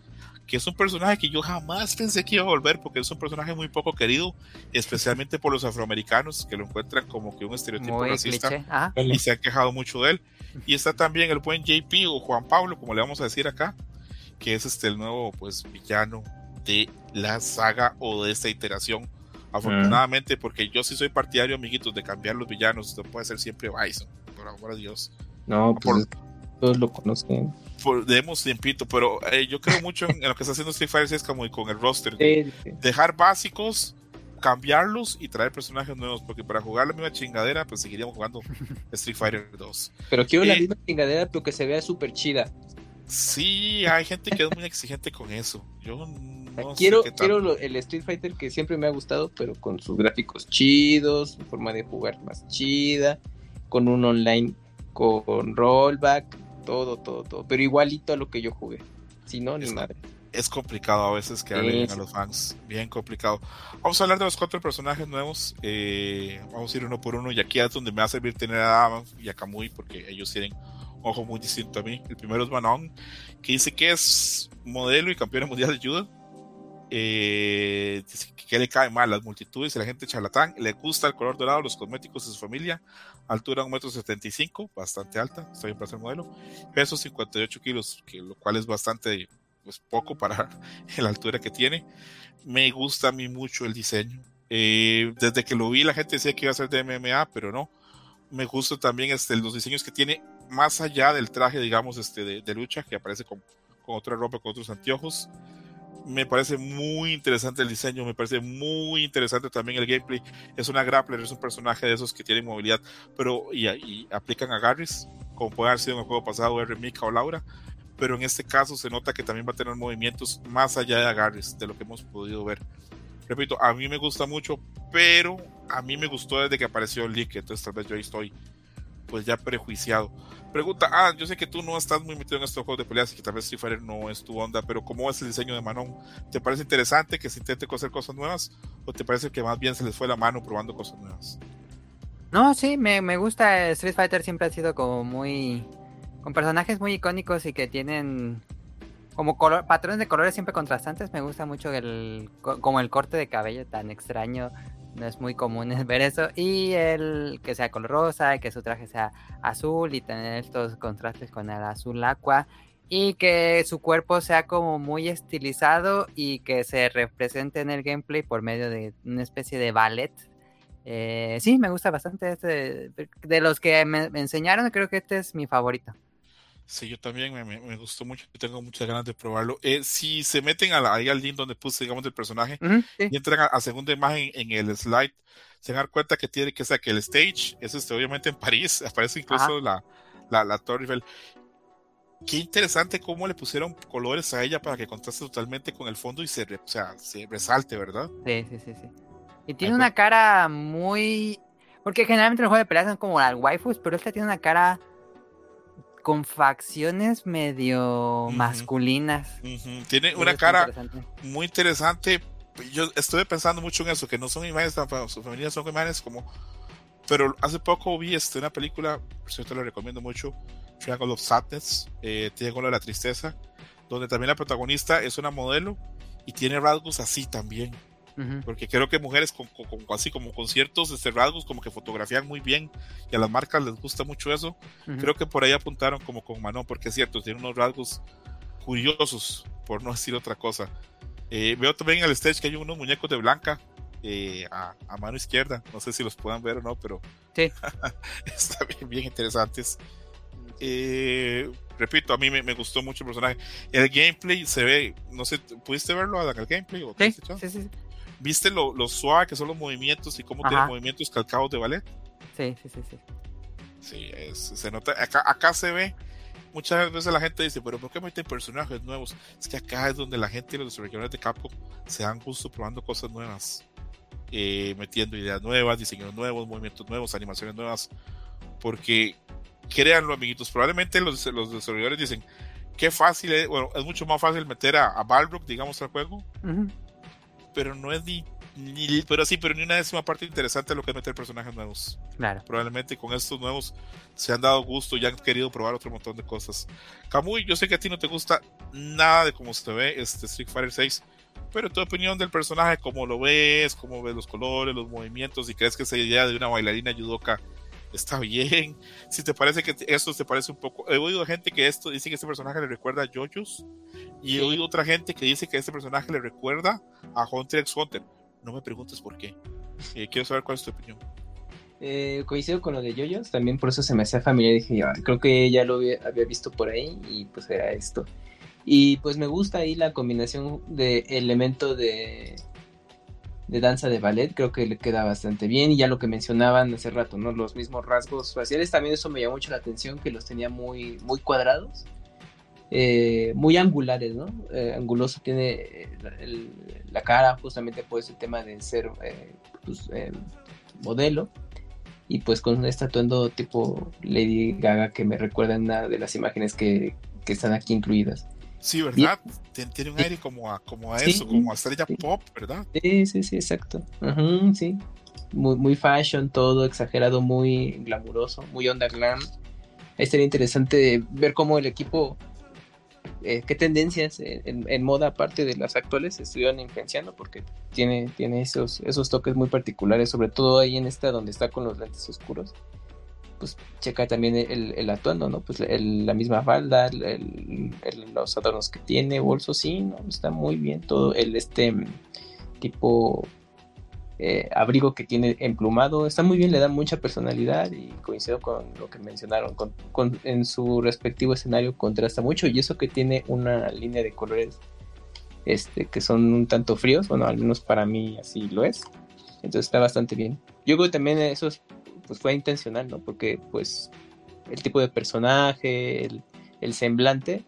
que es un personaje que yo jamás pensé que iba a volver porque es un personaje muy poco querido, especialmente por los afroamericanos que lo encuentran como que un estereotipo Muy racista y se han quejado mucho de él. Y está también el buen JP o Juan Pablo, como le vamos a decir acá, que es este el nuevo pues villano de la saga o de esta iteración. Afortunadamente, porque yo sí soy partidario, amiguitos, de cambiar los villanos. No puede ser siempre Bison, por amor a Dios. No, Por- pues todos lo conocen. Por, demos tiempito, pero eh, yo creo mucho en, lo que está haciendo Street Fighter 6 como con el roster. Sí, sí. Dejar básicos, cambiarlos y traer personajes nuevos, porque para jugar la misma chingadera, pues seguiríamos jugando Street Fighter 2. Pero quiero la misma chingadera, pero que se vea súper chida. Sí, hay gente que es muy exigente con eso. Yo no quiero quiero lo- el Street Fighter que siempre me ha gustado, pero con sus gráficos chidos, su forma de jugar más chida, con un online con rollback, todo, todo, todo. Pero igualito a lo que yo jugué. Si no, ni Es- madre. es complicado a veces que hablen Sí, a los fans. Bien complicado. Vamos a hablar de los cuatro personajes nuevos. eh, vamos a ir uno por uno. Y aquí es donde me va a servir tener a Adam y a Kamui, porque ellos tienen un ojo muy distinto a mí. El primero es Manon, que dice que es modelo y campeona mundial de judo. Eh, que le cae mal las multitudes y la gente charlatán. Le gusta el color dorado, los cosméticos de su familia. Altura 1,75 m, bastante alta. Está bien para ser modelo. Peso 58 kilos, que lo cual es bastante pues poco para la altura que tiene. Me gusta a mí mucho el diseño. Eh, desde que lo vi la gente decía que iba a ser de MMA, pero no. Me gusta también este, los diseños que tiene más allá del traje, digamos, este, de, de lucha, que aparece con, con otra ropa, con otros anteojos. Me parece muy interesante el diseño, me parece muy interesante también el gameplay. Es una grappler, es un personaje de esos que tiene movilidad, pero y, aplican agarres, como puede haber sido en el juego pasado R. Mika o Laura pero en este caso se nota que también va a tener movimientos más allá de agarres de lo que hemos podido ver. Repito, a mí me gusta mucho, pero a mí me gustó desde que apareció el leak, entonces tal vez yo ahí estoy pues ya prejuiciado. Pregunta, ah, yo sé que tú no estás muy metido en estos juegos de peleas y que tal vez Street Fighter no es tu onda, pero ¿cómo es el diseño de Manon? ¿Te parece interesante que se intente hacer cosas nuevas o te parece que más bien se les fue la mano probando cosas nuevas? No, sí, me, me gusta. Street Fighter siempre ha sido como muy. con personajes muy icónicos y que tienen como color, patrones de colores siempre contrastantes. Me gusta mucho el co- como el corte de cabello tan extraño. No es muy común ver eso. Y el que sea color rosa, y que su traje sea azul y tener estos contrastes con el azul aqua. Y que su cuerpo sea como muy estilizado y que se represente en el gameplay por medio de una especie de ballet. Eh, sí, me gusta bastante este. De los que me enseñaron, creo que este es mi favorito. Sí, yo también me, me- me gustó mucho tengo muchas ganas de probarlo. Eh, si se meten a la- ahí al link donde puse, digamos, del personaje sí. y entran a, a segunda imagen en el slide, se dan cuenta que tiene que ser que el stage es este, obviamente en París, aparece incluso la, la, la Torre Eiffel. Qué interesante cómo le pusieron colores a ella para que contraste totalmente con el fondo y se, re- o sea, se resalte, ¿verdad? Sí, sí, sí, sí. Y tiene Ay, una cara muy. Porque generalmente los juegos de peleas son como las waifus, pero esta tiene una cara con facciones medio masculinas. Tiene una cara interesante. muy interesante. Yo estuve pensando mucho en eso, que no son imágenes tan femeninas, son imágenes como. Pero hace poco vi este, una película, por cierto, la recomiendo mucho: Triangle of Sadness, eh, Triángulo de la Tristeza, donde también la protagonista es una modelo y tiene rasgos así también. Porque creo que mujeres con, con- con- así como con ciertos este, rasgos, como que fotografían muy bien y a las marcas les gusta mucho eso. Ujú. Creo que por ahí apuntaron como con Manon, porque es cierto, tiene unos rasgos curiosos, por no decir otra cosa. Eh, veo también en el stage que hay unos muñecos de Blanca eh, a, a mano izquierda. No sé si los puedan ver o no, pero Sí. están bien, bien interesantes. Eh, repito, a mí me, me gustó mucho el personaje. El gameplay se ve, no sé, ¿pudiste verlo, Adam, el gameplay? ¿O Sí, sí, sí, ¿Viste lo, lo suave que son los movimientos y cómo Ajá. tiene movimientos calcados de ballet? sí, sí, sí, sí. Sí, es- se nota. Acá, acá se ve. Muchas veces la gente dice, pero ¿por qué meten personajes nuevos? Es que acá es donde la gente y los desarrolladores de Capcom se dan gusto probando cosas nuevas, eh, metiendo ideas nuevas, diseños nuevos, movimientos nuevos, animaciones nuevas. Porque créanlo, amiguitos, probablemente los, los desarrolladores dicen, qué fácil es, bueno, es mucho más fácil meter a, a Balrog, digamos, al juego, Ujú. Pero no es ni, ni- pero sí, pero ni una décima parte interesante de lo que es meter personajes nuevos Claro. probablemente con estos nuevos se han dado gusto y han querido probar otro montón de cosas. Kamui, yo sé que a ti no te gusta nada de cómo se ve este Street Fighter 6, pero tu opinión del personaje, cómo lo ves, cómo ves los colores, los movimientos, y crees que esa idea de una bailarina judoka está bien, si te parece que esto te parece un poco... He oído gente que esto dice que este personaje le recuerda a JoJo's, y he Sí. oído otra gente que dice que este personaje le recuerda a Hunter x Hunter. No me preguntes por qué. Eh, quiero saber cuál es tu opinión. Eh, coincido con lo de Yoyos, también por eso se me hacía familiar. Dije, creo que ya lo había, visto por ahí y pues era esto. Y pues me gusta ahí la combinación de elemento de, de danza de ballet, creo que le queda bastante bien. Y ya lo que mencionaban hace rato, ¿no? Los mismos rasgos faciales, también eso me llamó mucho la atención, que los tenía muy, muy cuadrados. Eh, muy angulares, ¿no? Eh, anguloso tiene la cara, justamente por ese tema de ser pues, modelo y pues con este atuendo tipo Lady Gaga que me recuerda una de las imágenes que, están aquí incluidas. Sí, ¿verdad? Tiene un aire como a, como a eso, como a estrella pop, ¿verdad? Sí, sí, sí, exacto. sí. Muy, muy fashion, todo exagerado, muy glamuroso, muy onda glam. Ahí sería interesante ver cómo el equipo eh, qué tendencias en, moda aparte de las actuales estuvieron influenciando porque tiene, tiene esos, esos toques muy particulares, sobre todo ahí en esta donde está con los lentes oscuros. Pues checa también el, atuendo, ¿no? Pues la misma falda, los adornos que tiene, bolso, sí, ¿no? Está muy bien todo el este tipo eh, abrigo que tiene emplumado. Está muy bien, le da mucha personalidad y coincido con lo que mencionaron. Con, en su respectivo escenario contrasta mucho y eso que tiene una línea de colores este, que son un tanto fríos, bueno, al menos para mí así lo es. Entonces está bastante bien. Yo creo que también eso pues fue intencional, ¿no? Porque pues el tipo de personaje, el, el semblante,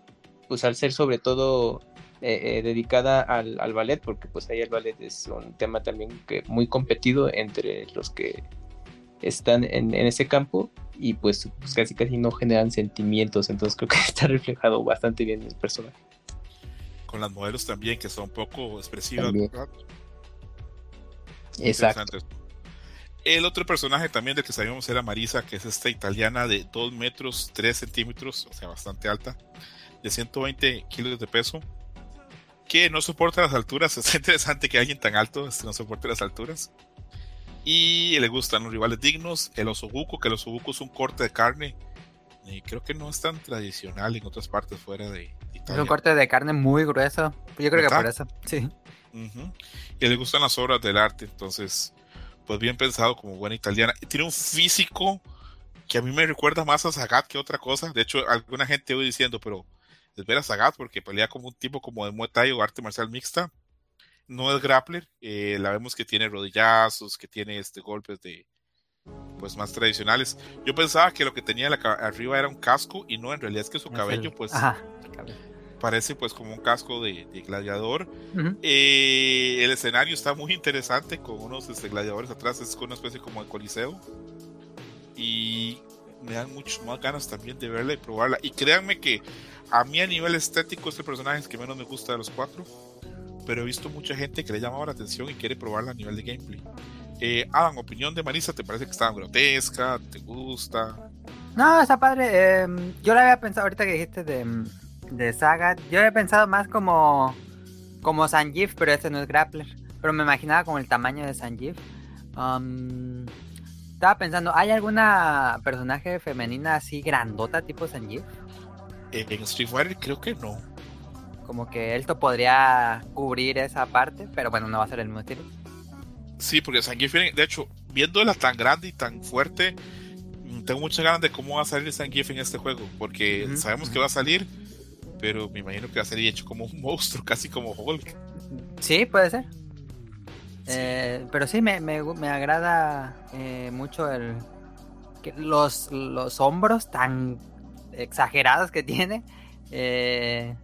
pues al ser sobre todo eh, eh, dedicada al, ballet, porque pues ahí el ballet es un tema también que muy competido entre los que están en, ese campo y pues, pues, casi casi no generan sentimientos, entonces creo que está reflejado bastante bien el personaje. Con las modelos también, que son poco expresivas. Exacto. El otro personaje también del que sabíamos era Marisa, que es esta italiana de 2 metros 3 centímetros, o sea, bastante alta, de 120 kilos de peso, que no soporta las alturas. Es interesante que alguien tan alto este, no soporte las alturas. Y le gustan los rivales dignos. El osobuco, que el osobuco es un corte de carne. Y creo que no es tan tradicional en otras partes fuera de Italia. Es un corte de carne muy grueso. Yo creo que por eso, sí. Y le gustan las obras del arte. Entonces, pues bien pensado como buena italiana. Tiene un físico que a mí me recuerda más a Zagat que otra cosa. De hecho, alguna gente hoy diciendo, pero es ver a Sagat porque pelea como un tipo como de Muay Thai o arte marcial mixta. No es grappler, eh, la vemos que tiene rodillazos, que tiene este golpes de pues más tradicionales. Yo pensaba que lo que tenía arriba era un casco y no, en realidad es que su cabello pues parece pues como un casco de, gladiador. Eh, el escenario está muy interesante con unos este, gladiadores atrás, es con una especie como de coliseo. Y me dan muchas más ganas también de verla y probarla. Y créanme que a mí a nivel estético este personaje es que menos me gusta de los cuatro, pero he visto mucha gente que le ha llamado la atención y quiere probarla a nivel de gameplay. Eh, Adam, opinión de Marisa, ¿te parece que está grotesca? ¿Te gusta? No, está padre. Em, yo la había pensado ahorita que dijiste de, de Saga. Yo había pensado más como como Sanjif, pero este no es grappler. Pero me imaginaba como el tamaño de Sanjif. Um, estaba pensando, ¿hay alguna personaje femenina así grandota tipo Sanjif? En Street Fighter creo que no. Como que esto podría cubrir esa parte, pero bueno, no va a ser el mismo estilo. Sí, porque Zangief, de hecho, viéndola tan grande y tan fuerte, mm, tengo muchas ganas de cómo va a salir Zangief en este juego, porque sabemos que va a salir, pero me imagino que va a salir hecho como un monstruo, casi como Hulk. Sí, puede ser. Eh, pero sí, me, me, me agrada eh, mucho el que los, los hombros tan exagerados que tiene. Eh,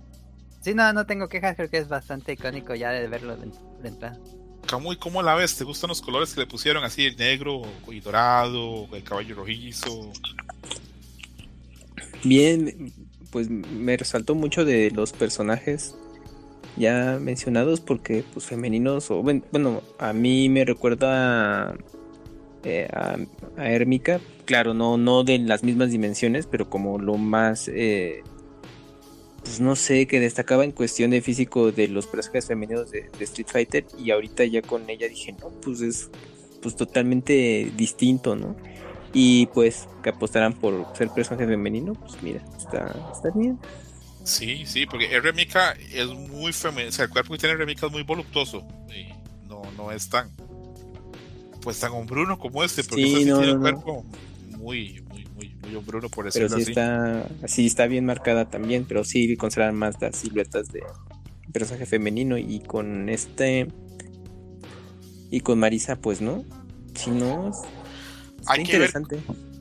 sí, no, no tengo quejas, creo que es bastante icónico ya de verlo de, entrada. Camuy, ¿cómo la ves? ¿Te gustan los colores que le pusieron así, el negro y dorado, el caballo rojizo? Bien, pues me resaltó mucho de los personajes ya mencionados porque pues femeninos o bueno a mí me recuerda eh, a, a claro, no, no de las mismas dimensiones, pero como lo más, eh, pues no sé, que destacaba en cuestión de físico de los personajes femeninos de, Street Fighter y ahorita ya con ella dije, no, pues es pues totalmente distinto, ¿no? Y pues que apostarán por ser personaje femenino, pues mira, está, está bien. Sí, sí, porque Remika es muy femenino, o sea, el cuerpo que tiene Remika es muy voluptuoso, y no, no es tan pues tan hombruno como este, porque Sí, este sí no, tiene no, un no. cuerpo muy, muy, muy, muy hombruno, por Pero decirlo sí así. está, sí está bien marcada también, pero sí conservan más las siluetas de personaje femenino y con este y con Marisa pues no, si no Hay que ver.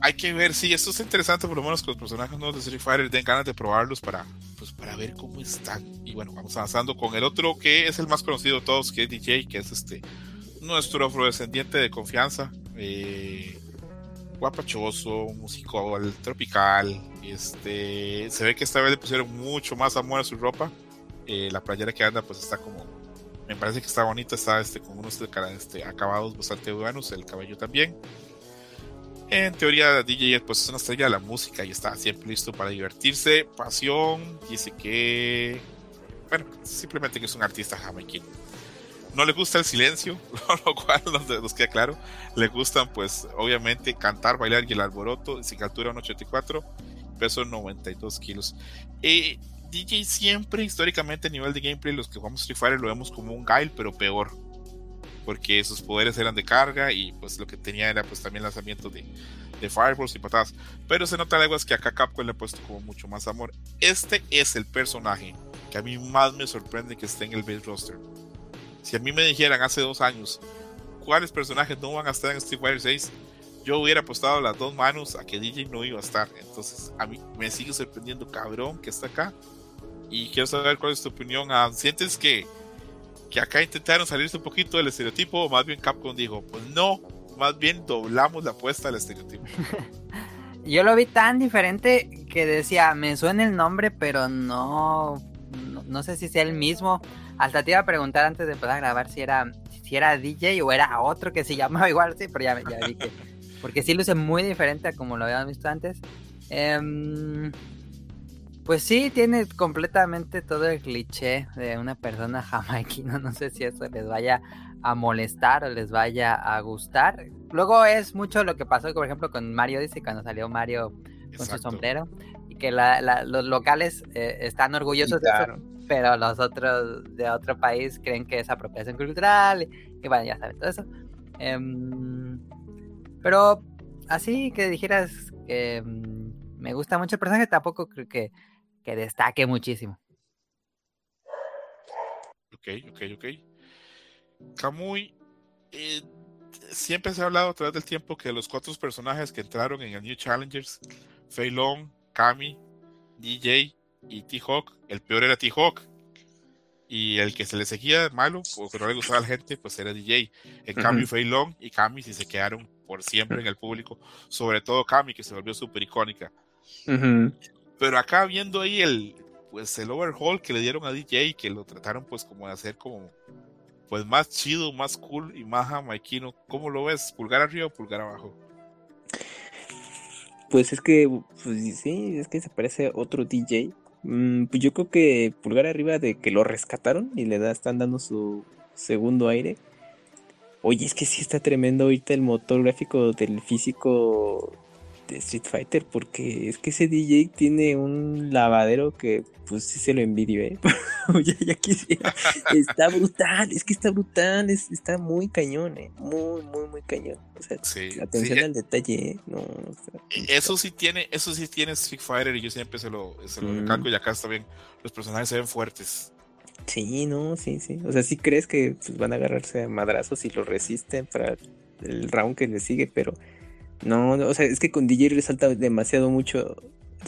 Hay que ver, sí, esto es interesante, por lo menos que los personajes nuevos de Street Fighter den ganas de probarlos para, pues, para ver cómo están. Y bueno, vamos avanzando con el otro que es el más conocido de todos, que es DJ, que es este nuestro afrodescendiente de confianza. Eh, guapachoso, musical, tropical. Este, se ve que esta vez le pusieron mucho más amor a su ropa. Eh, la playera que anda, pues está como. Me parece que está bonita, está este, con unos cara- este, acabados bastante buenos, el cabello también. En teoría, DJ pues, es una estrella de la música y está siempre listo para divertirse. Pasión, dice que. Bueno, simplemente que es un artista jamaiquino. No le gusta el silencio, lo cual nos, nos queda claro. Le gustan, pues, obviamente, cantar, bailar y el alboroto. Sin altura 1,84, peso 92 kilos. Eh, DJ siempre, históricamente, a nivel de gameplay, los que jugamos Street Fighter lo vemos como un Guile, pero peor porque sus poderes eran de carga y pues lo que tenía era pues también lanzamiento de, de fireballs y patadas. Pero se nota leguas que acá Capcom le ha puesto como mucho más amor. Este es el personaje que a mí más me sorprende que esté en el base roster. Si a mí me dijeran hace dos años cuáles personajes no van a estar en Street Fighter 6, yo hubiera apostado las dos manos a que DJ no iba a estar. Entonces a mí me sigue sorprendiendo cabrón que está acá. Y quiero saber cuál es tu opinión. ¿Sientes que que acá intentaron salirse un poquito del estereotipo, más bien Capcom dijo, pues no, más bien doblamos la apuesta al estereotipo. Yo lo vi tan diferente que decía, me suena el nombre, pero no, no, no sé si sea el mismo. Hasta te iba a preguntar antes de empezar a grabar si era, si era DJ o era otro que se llamaba igual, sí, pero ya, ya vi que. Porque sí luce muy diferente a como lo habíamos visto antes. Em, pues sí, tiene completamente todo el cliché de una persona jamaiquina. No sé si eso les vaya a molestar o les vaya a gustar. Luego es mucho lo que pasó, por ejemplo, con Mario Dice cuando salió Mario con su sombrero. Y que la- la- los locales eh, están orgullosos de eso, pero los otros de otro país creen que es apropiación cultural. Y, y bueno, ya saben todo eso. Em, pero así que dijeras que em, me gusta mucho el personaje, tampoco creo que, que destaque muchísimo. Ok, ok, ok. Kamui, eh, siempre se ha hablado a través del tiempo que los cuatro personajes que entraron en el New Challengers, Fei Long, Kami, DJ y T-Hawk, el peor era T-Hawk. Y el que se le seguía malo, o que no le gustaba a la gente, pues era DJ. En cambio, Ujú. Fei Long y Kami sí se quedaron por siempre en el público. Sobre todo Kami, que se volvió súper icónica. Pero acá viendo ahí el pues el overhaul que le dieron a DJ, que lo trataron pues como de hacer como pues más chido, más cool y más jamaiquino. ¿Cómo lo ves? ¿Pulgar arriba o pulgar abajo? Pues es que, pues sí, es que se parece otro DJ. Mm, pues yo creo que pulgar arriba de que lo rescataron y le da, están dando su segundo aire. Oye, es que sí está tremendo ahorita el motor gráfico del físico de Street Fighter, porque es que ese DJ tiene un lavadero que pues sí se lo envidio, ¿eh? ya, ya quisiera. Está brutal, es que está brutal, es- está muy cañón, ¿eh? Muy, muy, muy cañón. O sea, Sí, atención sí, al detalle, ¿eh? No, o sea, eh, eso sí tiene, eso sí tiene Street Fighter y yo siempre se lo, se lo Mm. recalco y acá está bien. Los personajes se ven fuertes. Sí, no, sí, sí. O sea, sí crees que pues, van a agarrarse a madrazos y lo resisten para el round que le sigue, pero no, no, o sea, es que con DJ resalta demasiado mucho,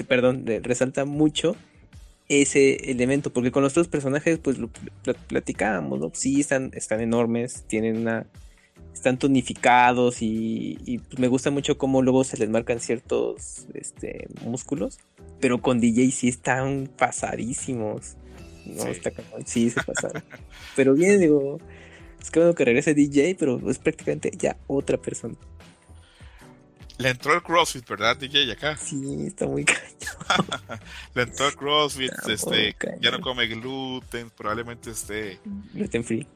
perdón, resalta mucho ese elemento, porque con los otros personajes, pues lo pl- platicábamos, ¿no? Sí, están, están enormes, tienen una, están tonificados y, y, pues, me gusta mucho cómo luego se les marcan ciertos, este, músculos, pero con DJ sí están pasadísimos. No, Sí. está. Sí, se pasaron. pero bien, digo, es que bueno que regrese DJ, pero es prácticamente ya otra persona. Le entró el CrossFit, ¿verdad, DJ? Acá. Sí, está muy cañón. Le entró el CrossFit, Está este, ya no come gluten, probablemente esté, Gluten free.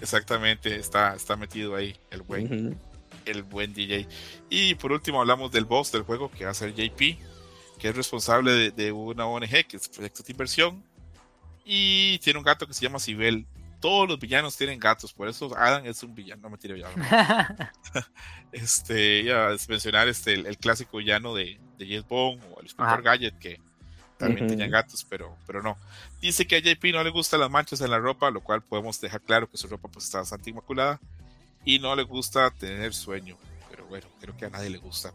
exactamente, está, está metido ahí el güey. Ujú. el buen DJ. Y por último hablamos del boss del juego, que va a ser JP, que es responsable de, de una ONG, que es Proyecto de Inversión, y tiene un gato que se llama Sibel. Todos los villanos tienen gatos, por eso Adam es un villano, no me tiro ya. este, ya es mencionar este, el, clásico villano de, de James Bond o el Inspector Gadget que también tenía gatos, pero, pero no. Dice que a JP no le gustan las manchas en la ropa, lo cual podemos dejar claro que su ropa pues está bastante inmaculada y no le gusta tener sueño, pero bueno, creo que a nadie le gusta.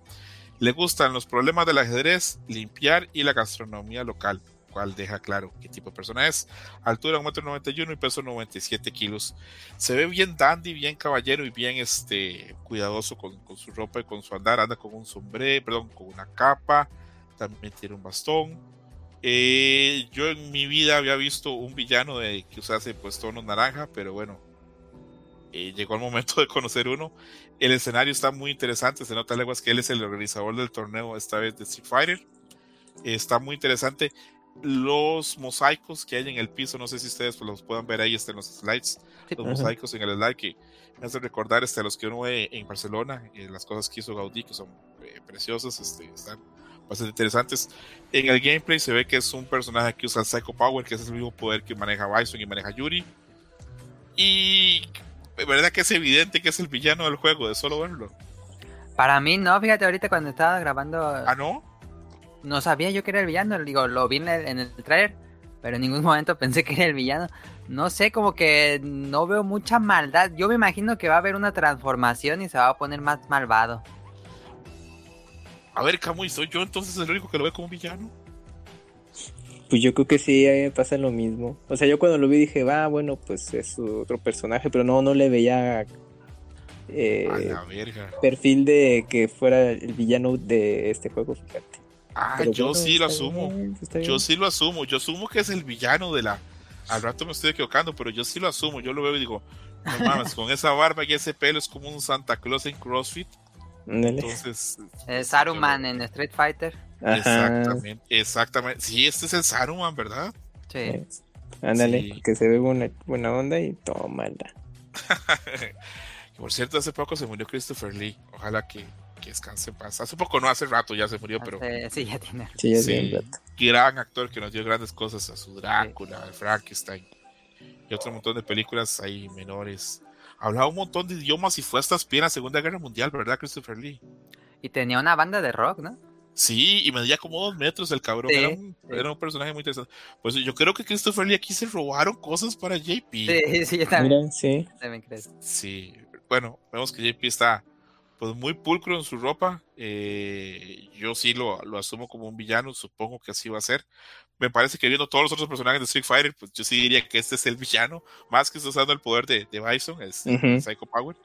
Le gustan los problemas del ajedrez, limpiar y la gastronomía local cual deja claro qué tipo de persona es. Altura 1,91m y peso 97 kilos. Se ve bien dandy, bien caballero y bien este, cuidadoso con, su ropa y con su andar. Anda con un sombrero, perdón, con una capa. También tiene un bastón. Eh, yo en mi vida había visto un villano que usase pues tono naranja, pero bueno, eh, llegó el momento de conocer uno. El escenario está muy interesante, se nota leguas que él es el organizador del torneo, esta vez de Street Fighter. está muy interesante los mosaicos que hay en el piso, no sé si ustedes pues, los puedan ver ahí este, en los slides, los mosaicos en el slide que me hace recordar este, a los que uno ve en Barcelona, eh, las cosas que hizo Gaudí, que son eh, preciosas, este, están bastante interesantes. En el gameplay se ve que es un personaje que usa el Psycho Power, que es el mismo poder que maneja Bison y maneja Yuri. Y de verdad que es evidente que es el villano del juego, de solo verlo. Para mí no, fíjate ahorita cuando estaba grabando... Ah, no no sabía yo que era el villano. Digo, lo vi en el, trailer, pero en ningún momento pensé que era el villano. No sé, como que no veo mucha maldad. Yo me imagino que va a haber una transformación y se va a poner más malvado. A ver, Camuy, ¿soy yo entonces el único que lo ve como villano? Pues yo creo que sí, pasa lo mismo. O sea, yo cuando lo vi dije, va, bueno, pues es otro personaje, pero no, no le veía eh, perfil de que fuera el villano de este juego, fíjate. Ah, yo sí lo asumo. yo sí lo asumo. Yo asumo que es el villano de la. Al rato me estoy equivocando, pero yo sí lo asumo. Yo lo veo y digo, no mames, con esa barba y ese pelo es como un Santa Claus en CrossFit. Entonces. Es Saruman en Street Fighter. Exactamente, exactamente. Sí, este es el Saruman, ¿verdad? Sí. Ándale, que se ve buena, buena onda y tómala. Por cierto, hace poco se murió Christopher Lee. Ojalá que que descanse en paz. Hace poco, no, hace rato ya se murió, pero. sí, ya tiene. Sí, ya sí, Gran actor que nos dio grandes cosas a su Drácula, sí. Frankenstein y otro montón de películas ahí menores. Hablaba un montón de idiomas y fue hasta en la Segunda Guerra Mundial, ¿verdad, Christopher Lee? Y tenía una banda de rock, ¿no? Sí, y medía como dos metros el cabrón. era, un, era, un, personaje muy interesante. Pues yo creo que Christopher Lee aquí se robaron cosas para JP. Sí, sí, también. sí. También crees. Sí, bueno, vemos que JP está pues muy pulcro en su ropa. Eh, yo sí lo, lo, asumo como un villano, supongo que así va a ser. Me parece que viendo todos los otros personajes de Street Fighter, pues yo sí diría que este es el villano, más que usando el poder de, de Bison, es Psycho Power.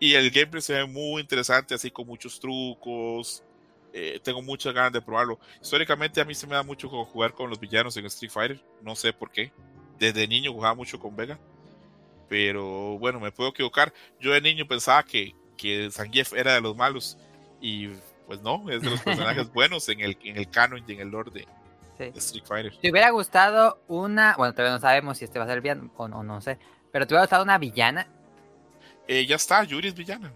Y el gameplay se ve muy interesante, así con muchos trucos. Eh, tengo muchas ganas de probarlo. Históricamente a mí se me da mucho jugar con los villanos en Street Fighter, no sé por qué. Desde niño jugaba mucho con Vega. Pero bueno, me puedo equivocar. Yo de niño pensaba que, que Zangief era de los malos y pues no, es de los personajes buenos en el, en el canon y en el lore de, Street Fighter. Te hubiera gustado una, bueno, todavía no sabemos si este va a ser bien o no, no sé, pero te hubiera gustado una villana. Eh, ya está, Yuri es villana.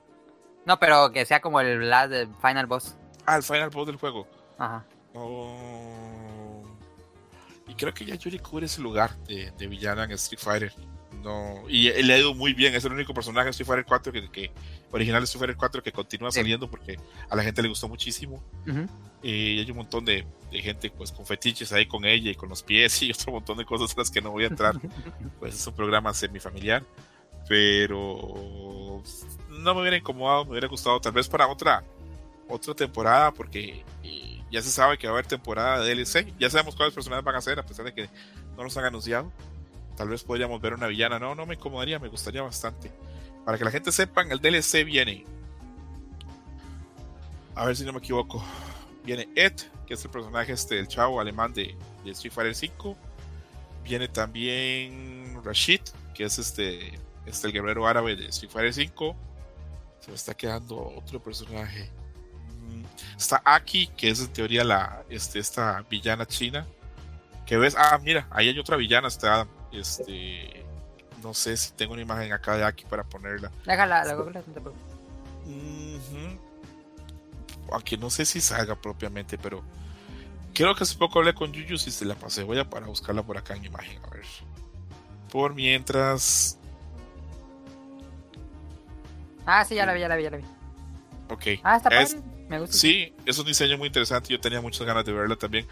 No, pero que sea como el last, final boss. Ah, el final boss del juego. Ajá. Oh. Y creo que ya Yuri cubre ese lugar de, de villana en Street Fighter no y le ha ido muy bien. Es el único personaje de Street Fighter 4 que, que original de Street Fighter 4 que continúa saliendo porque a la gente le gustó muchísimo. Y hay un montón de, de, gente pues con fetiches ahí con ella y con los pies y otro montón de cosas a las que no voy a entrar. Pues es un programa semifamiliar. Pero no me hubiera incomodado me hubiera gustado tal vez para otra otra temporada porque eh, ya se sabe que va a haber temporada de DLC ya sabemos cuáles personajes van a ser a pesar de que no los han anunciado tal vez podríamos ver una villana. No, no me incomodaría, me gustaría bastante. Para que la gente sepa, el DLC viene. A ver si no me equivoco. Viene Ed, que es el personaje este del chavo alemán de, Street Fighter 5. Viene también Rashid, que es este, este el guerrero árabe de Street Fighter 5. Se me está quedando otro personaje. Mm, está Aki, que es en teoría la, este, esta villana china. Que ves, ah, mira, ahí hay otra villana, está este, no sé si tengo una imagen acá de aquí para ponerla. Déjala, la Google, Aunque no sé si salga propiamente, pero creo que hace poco hablé con Yuyu y se la pasé. Voy a para buscarla por acá en imagen, a ver. Por mientras. Ah, sí, ya la vi, ya la vi, ya la vi. Ok. Ah, está Es- padre. Me gusta. Sí, es un diseño muy interesante. Yo tenía muchas ganas de verla también.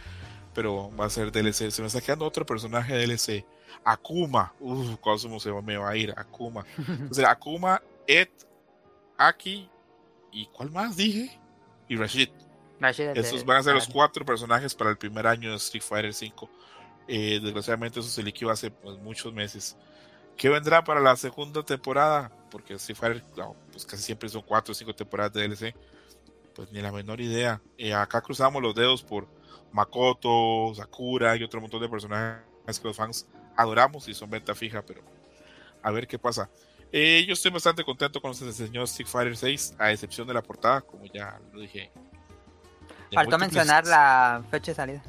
Pero va a ser DLC. Se me está quedando otro personaje DLC. Akuma. Uf, cómo se me va a ir. Akuma. Entonces, Akuma, Ed, Aki. ¿Y cuál más dije? Y Rashid. Rashid es de- Estos van a ser los cuatro personajes para el primer año de Street Fighter V. Eh, desgraciadamente eso se liquidó hace pues, muchos meses. ¿Qué vendrá para la segunda temporada? Porque Street Fighter no, pues casi siempre son cuatro o cinco temporadas de DLC. Pues ni la menor idea. Eh, acá cruzamos los dedos por Makoto, Sakura y otro montón de personajes que los fans adoramos y son venta fija, pero a ver qué pasa. Eh, yo estoy bastante contento con lo que se enseñó Street Fighter 6, a excepción de la portada, como ya lo dije. Faltó mencionar la fecha de salida.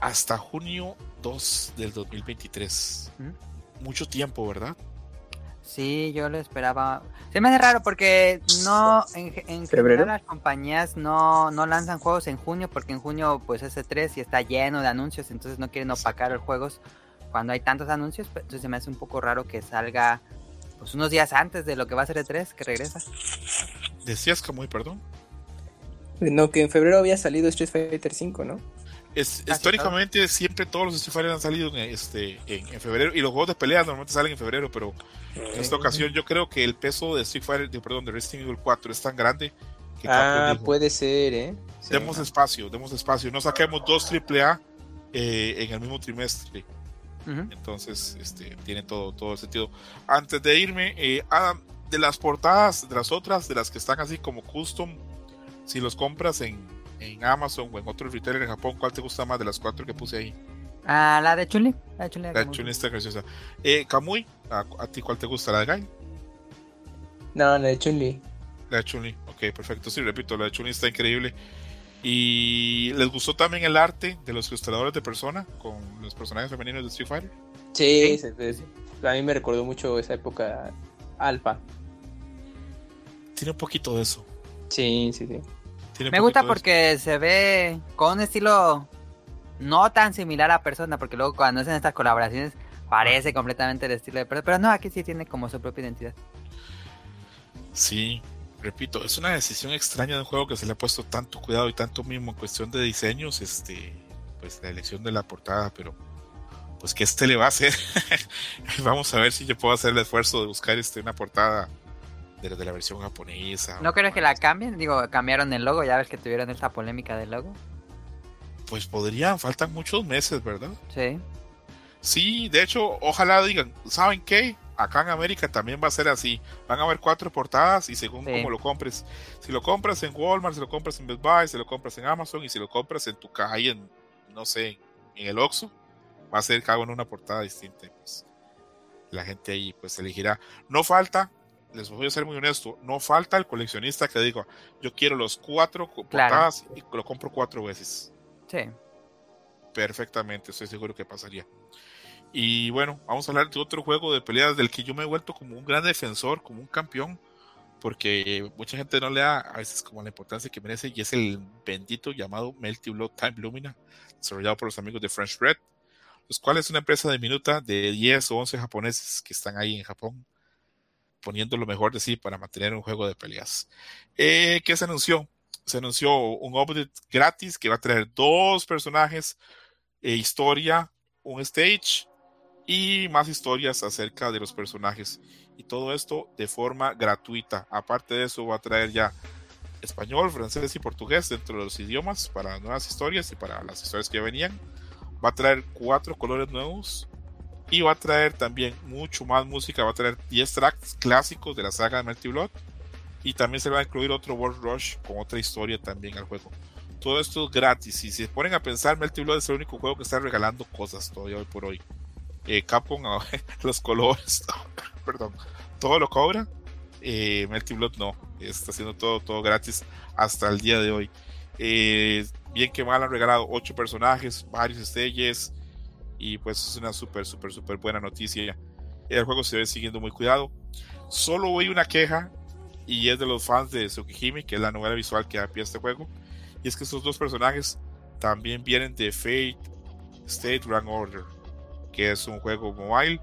hasta junio 2 del 2023. ¿Mm? Mucho tiempo, ¿verdad? Sí, yo lo esperaba. Se me hace raro porque no, en, en ¿Febrero? general las compañías no, no lanzan juegos en junio porque en junio pues ese 3 y está lleno de anuncios, entonces no quieren opacar los juegos cuando hay tantos anuncios, pues, entonces se me hace un poco raro que salga pues unos días antes de lo que va a ser el 3 que regresa. Decías que muy, perdón. No, que en febrero había salido Street Fighter 5, ¿no? Es, históricamente siempre todos los Street Fighter han salido en, este, en, en febrero y los juegos de pelea normalmente salen en febrero, pero en esta ocasión yo creo que el peso de Street Fighter, de, perdón, de Resident Evil 4 es tan grande que Ah, dijo, puede ser, ¿eh? Sí. demos espacio, demos espacio, no saquemos dos AAA eh, en el mismo trimestre. Entonces, este, tiene todo, todo el sentido. Antes de irme, eh, Adam, de las portadas, de las otras, de las que están así como custom, si los compras en, en Amazon o en otro retailer en Japón, ¿cuál te gusta más de las cuatro que puse ahí? Ah, la de Chun-Li. La de Chun-Li. La de Chun está graciosa. Eh, Kamui, ¿a, a ti cuál te gusta? ¿La de Guy? No, la de Chun-Li. La de Chun-Li. Ok, perfecto. Sí, repito, la de Chun-Li está increíble. Y les gustó también el arte de los ilustradores de persona con los personajes femeninos de Street Fighter. Sí, se- se- a mí me recordó mucho esa época alfa. Tiene un poquito de eso. Sí, sí, sí. Tiene Me gusta porque se ve con un estilo no tan similar a persona, porque luego cuando hacen estas colaboraciones parece completamente el estilo de persona, pero no, aquí sí tiene como su propia identidad. Sí, repito, es una decisión extraña de un juego que se le ha puesto tanto cuidado y tanto mismo en cuestión de diseños, este, pues la elección de la portada, pero pues que este le va a hacer. Vamos a ver si yo puedo hacer el esfuerzo de buscar este una portada de, de la versión japonesa. ¿No crees que la cambien? Digo, cambiaron el logo, ya ves que tuvieron esta polémica del logo. Pues podrían, faltan muchos meses, ¿verdad? Sí. Sí, de hecho, ojalá digan, ¿saben qué? Acá en América también va a ser así. Van a haber cuatro portadas y según Sí. cómo lo compres. Si lo compras en Walmart, si lo compras en Best Buy, si lo compras en Amazon y si lo compras en tu caja ahí en, no sé, en el Oxxo, va a ser cada uno una portada distinta. Pues, la gente ahí pues elegirá. No falta, les voy a ser muy honesto, no falta el coleccionista que diga, yo quiero los cuatro Claro. portadas y lo compro cuatro veces Sí. perfectamente, estoy seguro que pasaría. Y bueno, vamos a hablar de otro juego de peleas del que yo me he vuelto como un gran defensor, como un campeón, porque mucha gente no le da a veces como la importancia que merece, y es el bendito llamado Melty Blood Time Lumina, desarrollado por los amigos de French Red, los cuales es una empresa de minuta de 10 o 11 japoneses que están ahí en Japón, poniendo lo mejor de sí para mantener un juego de peleas. Eh, ¿Qué se anunció? Se anunció un update gratis que va a traer dos personajes, eh, historia, un stage y más historias acerca de los personajes. Y todo esto de forma gratuita. Aparte de eso, va a traer ya español, francés y portugués dentro de los idiomas para nuevas historias y para las historias que venían. Va a traer cuatro colores nuevos y va a traer también mucho más música. Va a traer 10 tracks clásicos de la saga de Melty Blood y también se va a incluir otro World Rush con otra historia también al juego. Todo esto es gratis. Y si se ponen a pensar, Melty Blood es el único juego que está regalando cosas todavía hoy por hoy. Eh, Capcom, los colores, perdón, todo lo cobra. Eh, Melty Blood no, está haciendo todo, todo gratis hasta el día de hoy. Eh, bien que mal han regalado 8 personajes, varios stages y pues es una súper, súper, súper buena noticia. El juego se ve siguiendo muy cuidado. Solo oí una queja y es de los fans de Tsukihime, que es la novela visual que da pie a este juego. Y es que estos dos personajes también vienen de Fate State Run Order, que es un juego mobile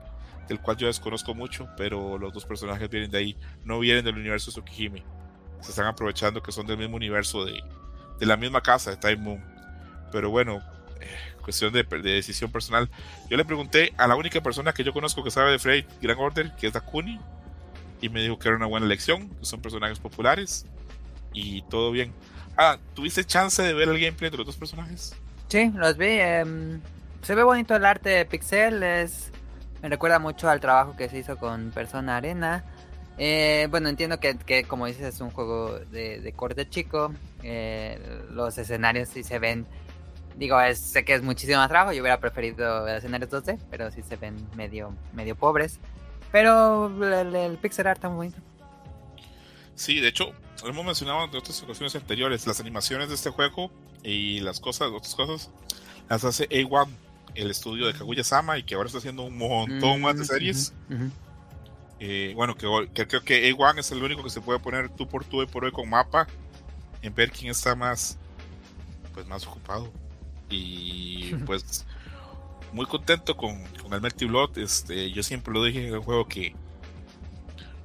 del cual yo desconozco mucho, pero los dos personajes vienen de ahí, no vienen del universo Tsukihime. Se están aprovechando que son del mismo universo de, de la misma casa de Time Moon. Pero bueno, cuestión de, de, decisión personal. Yo le pregunté a la única persona que yo conozco que sabe de Freight Grand Order, que es Dakuni, y me dijo que era una buena elección, que son personajes populares y todo bien. Ah, ¿tuviste chance de ver el gameplay de los dos personajes? Sí, los vi. Eh, se ve bonito el arte de Pixel, es me recuerda mucho al trabajo que se hizo con Persona Arena. Eh, bueno, entiendo que, que, como dices, es un juego de, de corte chico. Eh, los escenarios sí se ven. Digo, es, sé que es muchísimo más trabajo. Yo hubiera preferido escenarios 2D, pero sí se ven medio, medio pobres. Pero el, el pixel art está muy bonito. Sí, de hecho, lo hemos mencionado en otras ocasiones anteriores. Las animaciones de este juego y las cosas, otras cosas, las hace A1 el estudio de Kaguya Sama y que ahora está haciendo un montón más de series. Uh -huh. eh, bueno, que, que, creo que A1 es el único que se puede poner tú por tú y por hoy con mapa en ver quién está más pues más ocupado. Y pues muy contento con, con el Melty Blood. Este, yo siempre lo dije en el juego que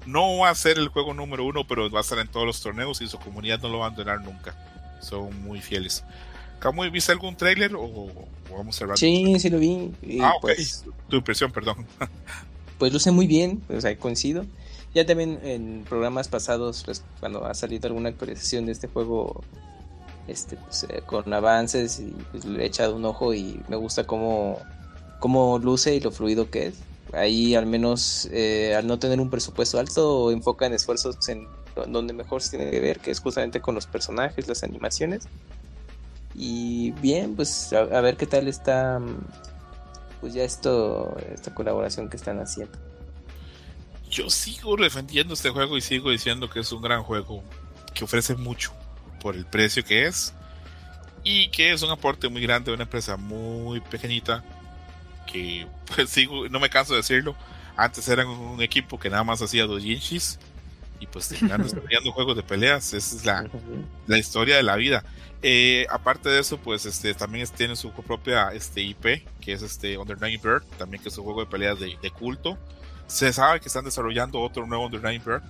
no va a ser el juego número uno, pero va a estar en todos los torneos y su comunidad no lo va a abandonar nunca. Son muy fieles. Camuy, ¿viste algún trailer o, o vamos cerrando? Sí, sí lo vi. Y ah, ok. Pues, tu impresión, perdón. pues luce muy bien, o sea, coincido. Ya también en programas pasados, pues, cuando ha salido alguna actualización de este juego, este, pues, eh, con avances, y pues, le he echado un ojo y me gusta cómo, cómo luce y lo fluido que es. Ahí al menos, eh, al no tener un presupuesto alto, enfocan esfuerzos en donde mejor se tiene que ver, que es justamente con los personajes, las animaciones. Y bien, pues a, a, ver qué tal está pues ya esto esta colaboración que están haciendo. Yo sigo defendiendo este juego y sigo diciendo que es un gran juego que ofrece mucho por el precio que es y que es un aporte muy grande de una empresa muy pequeñita que pues sigo no me canso de decirlo antes eran un equipo que nada más hacía dos Jinshis y pues terminando desarrollando juegos de peleas. Esa es la, la historia de la vida. Eh, aparte de eso, pues este también tiene su propia este, IP, que es este Under Nine Bird, también que es un juego de peleas de, de, culto. Se sabe que están desarrollando otro nuevo Under Nine Bird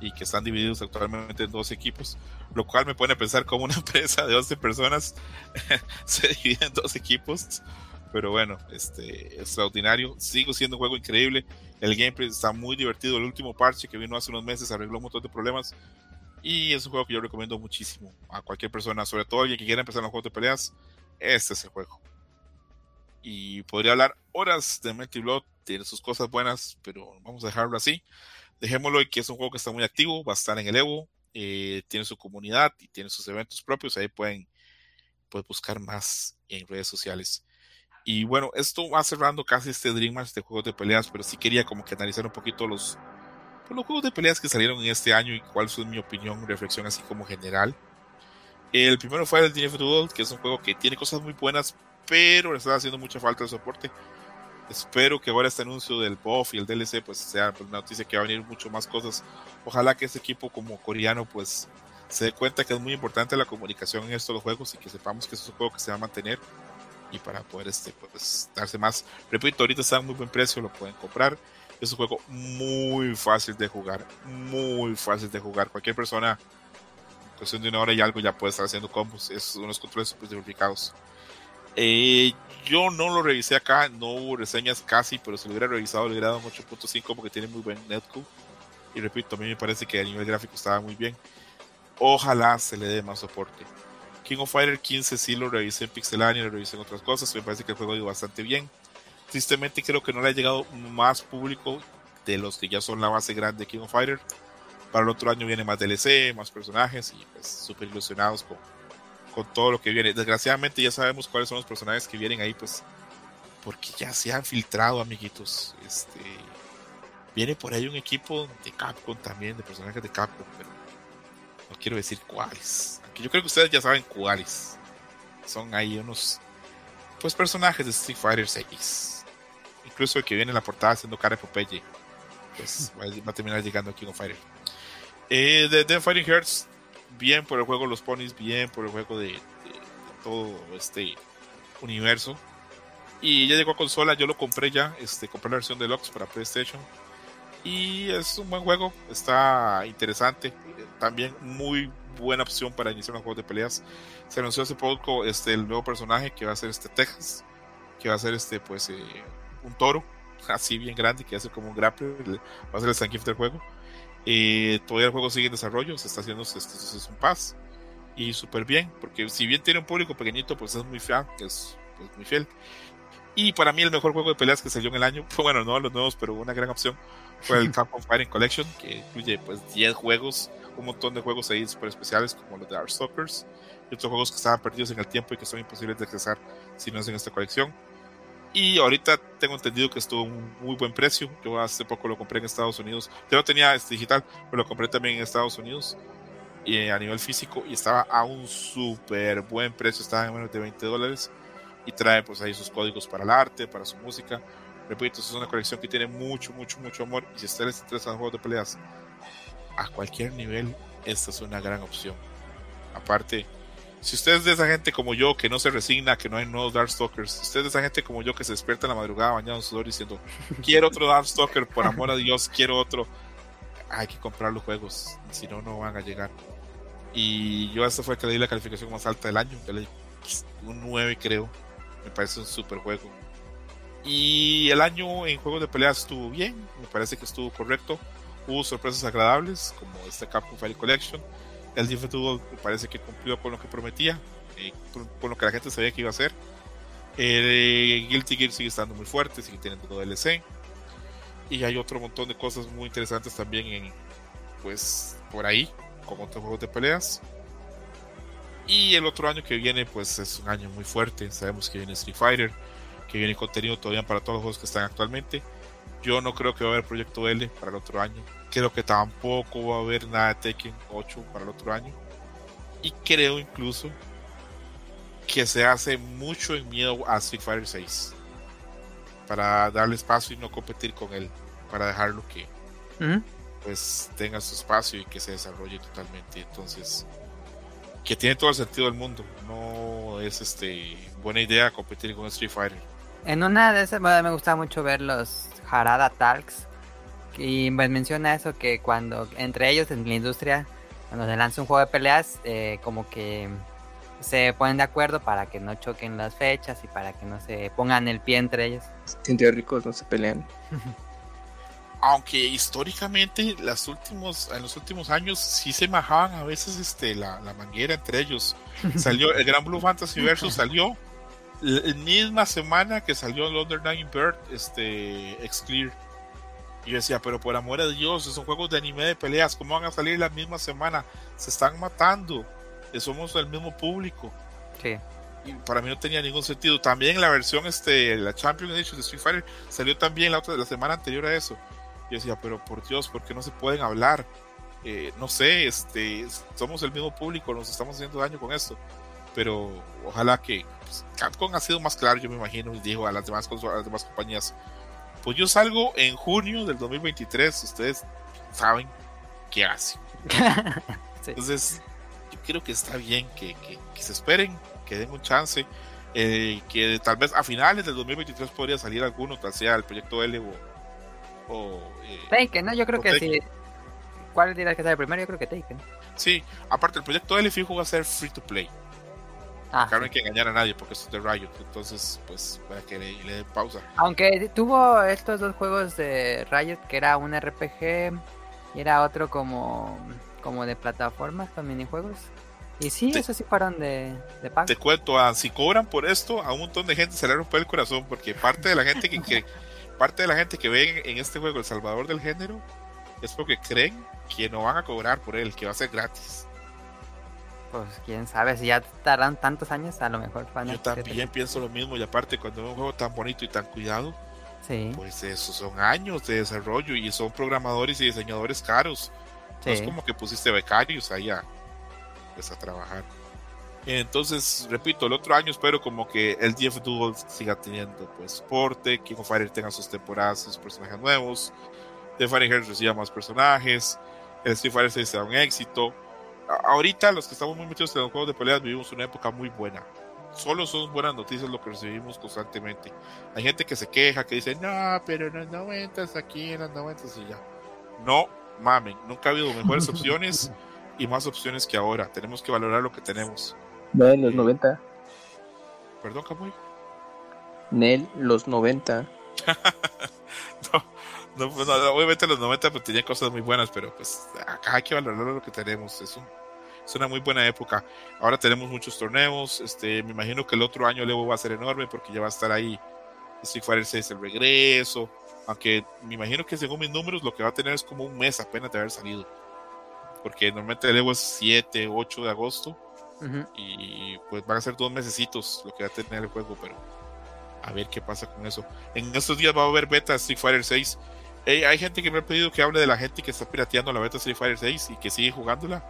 y que están divididos actualmente en dos equipos, lo cual me pone a pensar como una empresa de 11 personas se divide en dos equipos. Pero bueno, este extraordinario. Sigo siendo un juego increíble. El gameplay está muy divertido. El último parche que vino hace unos meses arregló un montón de problemas y es un juego que yo recomiendo muchísimo a cualquier persona, sobre todo alguien que quiera empezar los juegos de peleas. Este es el juego. Y podría hablar horas de Melty Blood, tiene sus cosas buenas, pero vamos a dejarlo así. Dejémoslo y que es un juego que está muy activo, va a estar en el Evo, eh, tiene su comunidad y tiene sus eventos propios. Ahí pueden, pueden buscar más en redes sociales. Y bueno, esto va cerrando casi este Dream Match de juegos de peleas, pero sí quería como que analizar un poquito los, por los juegos de peleas que salieron en este año y cuál fue mi opinión, reflexión así como general. El primero fue el DNF Duel, que es un juego que tiene cosas muy buenas, pero le está haciendo mucha falta de soporte. Espero que ahora este anuncio del BOF y el DLC pues sea una noticia que va a venir mucho más cosas. Ojalá que este equipo como coreano pues se dé cuenta que es muy importante la comunicación en estos juegos y que sepamos que es un juego que se va a mantener y para poder este pues darse más. Repito, ahorita está a muy buen precio, lo pueden comprar es un juego muy fácil de jugar, muy fácil de jugar. Cualquier persona, en cuestión de una hora y algo, ya puede estar haciendo combos. Es unos controles súper simplificados. Eh, yo no lo revisé acá, no hubo reseñas casi, pero si lo hubiera revisado, le hubiera dado un 8.5 porque tiene muy buen netcode. Y repito, a mí me parece que a nivel gráfico estaba muy bien. Ojalá se le dé más soporte. King of Fighter 15 sí lo revisé en Pixelania, lo revisé en otras cosas. Me parece que el juego ha ido bastante bien tristemente creo que no le ha llegado más público de los que ya son la base grande de King of Fighter. Para el otro año viene más DLC, más personajes y pues súper ilusionados con, con todo lo que viene. Desgraciadamente ya sabemos cuáles son los personajes que vienen ahí, pues porque ya se han filtrado, amiguitos. Este viene por ahí un equipo de Capcom también, de personajes de Capcom, pero no quiero decir cuáles. Aunque yo creo que ustedes ya saben cuáles. Son ahí unos pues personajes de Street Fighter 6 incluso el que viene en la portada haciendo cara de Popeye, pues va a terminar llegando a King of Fighter. Eh, de The Fighting Hearts, bien por el juego Los Ponies, bien por el juego de, de, de todo este universo. Y ya llegó a consola, yo lo compré ya, este, compré la versión deluxe para PlayStation. Y es un buen juego, está interesante. También muy buena opción para iniciar un juego de peleas. Se anunció hace poco este, el nuevo personaje que va a ser este Texas, que va a ser este, pues, eh, un toro, así bien grande, que hace como un grappler, va a ser el Zangief del juego. Eh, todavía el juego sigue en desarrollo, se está haciendo este, es un pass y súper bien, porque si bien tiene un público pequeñito, pues es muy fiel, es, es muy fiel. Y para mí el mejor juego de peleas que salió en el año, bueno, no los nuevos, pero una gran opción, fue el Capcom Fighting Collection, que incluye pues 10 juegos, un montón de juegos ahí súper especiales como los de Darkstalkers y otros juegos que estaban perdidos en el tiempo y que son imposibles de accesar si no es en esta colección. Y ahorita tengo entendido que estuvo a un muy buen precio. Yo hace poco lo compré en Estados Unidos. Yo lo tenía este digital, pero lo compré también en Estados Unidos y a nivel físico y estaba a un súper buen precio. Estaba en menos de 20 dólares y trae pues ahí sus códigos para el arte, para su música. Repito, es una colección que tiene mucho, mucho, mucho amor y si ustedes interesan en juegos de peleas a cualquier nivel, esta es una gran opción. Aparte, si ustedes de esa gente como yo que no se resigna, que no hay nuevos Darkstalkers, si ustedes de esa gente como yo que se despierta en la madrugada bañado en sudor diciendo, quiero otro Darkstalker, por amor a Dios, quiero otro, hay que comprar los juegos, si no, no van a llegar. Y yo esta fue que le di la calificación más alta del año, le di un 9 creo me parece un super juego. Y el año en juegos de peleas estuvo bien, me parece que estuvo correcto. Hubo sorpresas agradables, como este Capcom Fire Collection. El DF me parece que cumplió con lo que prometía, eh, con lo que la gente sabía que iba a hacer. El Guilty Gear sigue estando muy fuerte, sigue teniendo DLC. Y hay otro montón de cosas muy interesantes también en, pues, por ahí, con otros juegos de peleas. Y el otro año que viene, pues es un año muy fuerte. Sabemos que viene Street Fighter, que viene contenido todavía para todos los juegos que están actualmente. Yo no creo que va a haber Proyecto L para el otro año. Creo que tampoco va a haber nada de Tekken 8 para el otro año. Y creo incluso que se hace mucho en miedo a Street Fighter 6 para darle espacio y no competir con él, para dejarlo que pues tenga su espacio y que se desarrolle totalmente. Entonces, que tiene todo el sentido del mundo. No es este buena idea competir con Street Fighter. En una de esas me gusta mucho ver los Harada Talks. Y pues menciona eso que cuando entre ellos en la industria, cuando se lanza un juego de peleas, eh, como que se ponen de acuerdo para que no choquen las fechas y para que no se pongan el pie entre ellos. Científicos no se pelean. aunque históricamente las últimos, en los últimos años sí se majaban a veces este, la, manguera entre ellos. Salió el Gran Blue Fantasy Versus salió la misma semana que salió Under Nine Bird, este, X Clear. Y yo decía, pero por amor de Dios, son juegos de anime de peleas, ¿cómo van a salir la misma semana? Se están matando, somos el mismo público. Sí. Y para mí no tenía ningún sentido. También la versión, este, la Champion Edition de Street Fighter salió también la, otra, la semana anterior a eso. Yo decía, pero por Dios, ¿por qué no se pueden hablar? Eh, no sé, este, somos el mismo público, nos estamos haciendo daño con esto. Pero ojalá que pues, Capcom ha sido más claro, yo me imagino, y dijo a las demás, a las demás compañías, pues yo salgo en junio del 2023, ustedes saben qué hace. Entonces, yo creo que está bien que, que, se esperen, que den un chance, eh, que tal vez a finales del 2023 podría salir alguno, tal sea el proyecto L o, o eh, Taken, ¿no? Yo creo que sí. ¿Cuál dirás que sale primero? Yo creo que Taken. Sí, aparte el proyecto L fijo va a ser free to play. Ah, no hay que engañar a nadie porque esto es de Riot, entonces pues para que le, le den pausa. Aunque tuvo estos dos juegos de Riot que era un RPG y era otro como como de plataformas con minijuegos. Y sí, eso sí fueron de, de pago. Te cuento, ah, si cobran por esto, a un montón de gente se le rompe el corazón porque parte de la gente que, que parte de la gente que ve en, este juego el salvador del género es porque creen que no van a cobrar por él, que va a ser gratis. Pues quién sabe, si ya tardan tantos años, a lo mejor van Yo también pienso lo mismo, y aparte, cuando es un juego tan bonito y tan cuidado, pues esos son años de desarrollo y son programadores y diseñadores caros. es como que pusiste becarios ahí a, pues, a trabajar. Entonces, repito, el otro año espero como que el DF Duel siga teniendo pues soporte, King of Fighters tenga sus temporadas, sus personajes nuevos, The Hearts reciba más personajes, el Street Fighter 6 sea un éxito. Ahorita los que estamos muy metidos en los juegos de peleas vivimos una época muy buena. solo son buenas noticias lo que recibimos constantemente. Hay gente que se queja, que dice, no, pero en los 90 aquí, en los 90 y ya. No, mamen, nunca ha habido mejores opciones y más opciones que ahora. Tenemos que valorar lo que tenemos. No, en los 90. Perdón, Camuy. Nel, los 90. no, pues, no, obviamente los 90 pues, tenían cosas muy buenas, pero pues acá hay que valorar lo que tenemos. Es, un, es una muy buena época. Ahora tenemos muchos torneos. Este, me imagino que el otro año el Evo va a ser enorme porque ya va a estar ahí Street Fighter 6 el regreso. Aunque me imagino que según mis números lo que va a tener es como un mes apenas de haber salido. Porque normalmente el Evo es 7, 8 de agosto. Ujú. Y pues van a ser dos mesecitos lo que va a tener el juego, pero a ver qué pasa con eso. En estos días va a haber beta Street Fighter 6. Hey, hay gente que me ha pedido que hable de la gente que está pirateando la beta Street Fighter 6 y que sigue jugándola.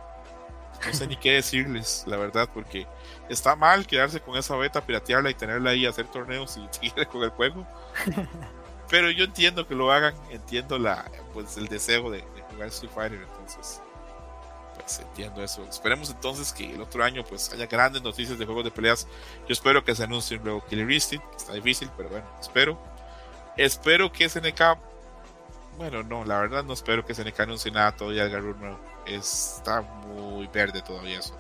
No sé ni qué decirles, la verdad, porque está mal quedarse con esa beta, piratearla y tenerla ahí, hacer torneos y seguir con el juego. Pero yo entiendo que lo hagan, entiendo la, pues, el deseo de, de jugar Street Fighter, entonces pues entiendo eso. Esperemos entonces que el otro año pues haya grandes noticias de juegos de peleas. Yo espero que se anuncie un nuevo Killer Instinct, que está difícil, pero bueno, espero. Espero que SNK, bueno, no, la verdad no espero que SNK anuncie nada todavía de Garou nuevo. Está muy verde todavía eso.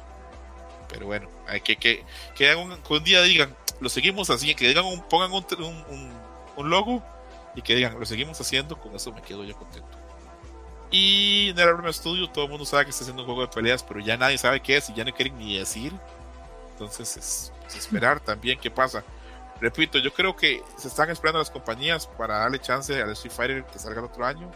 Pero bueno, hay que que, que, un, que un día digan, lo seguimos así, que digan un, pongan un, un, un, logo y que digan, lo seguimos haciendo, con eso me quedo yo contento. Y en el Arma Studio todo el mundo sabe que está haciendo un juego de peleas, pero ya nadie sabe qué es y ya no quieren ni decir. Entonces es, es esperar también qué pasa. Repito, yo creo que se están esperando las compañías para darle chance al Street Fighter que salga el otro año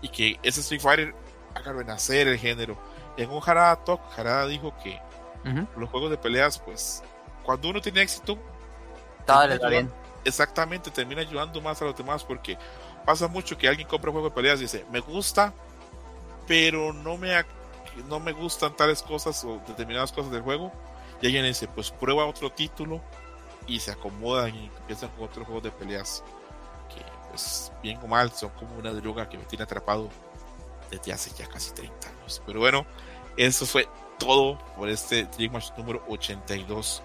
y que ese Street Fighter haga renacer el género. En un Harada Talk, Harada dijo que Ujú. los juegos de peleas, pues, cuando uno tiene éxito, Todo ayudando- bien. Exactamente, termina ayudando más a los demás porque pasa mucho que alguien compra un juego de peleas y dice, me gusta, pero no me, no me gustan tales cosas o determinadas cosas del juego. Y alguien dice, pues prueba otro título y se acomodan y empiezan con otros juegos de peleas que, pues, bien o mal, son como una droga que me tiene atrapado desde hace ya casi 30 años. Pero bueno, eso fue todo por este Dream Match número 82.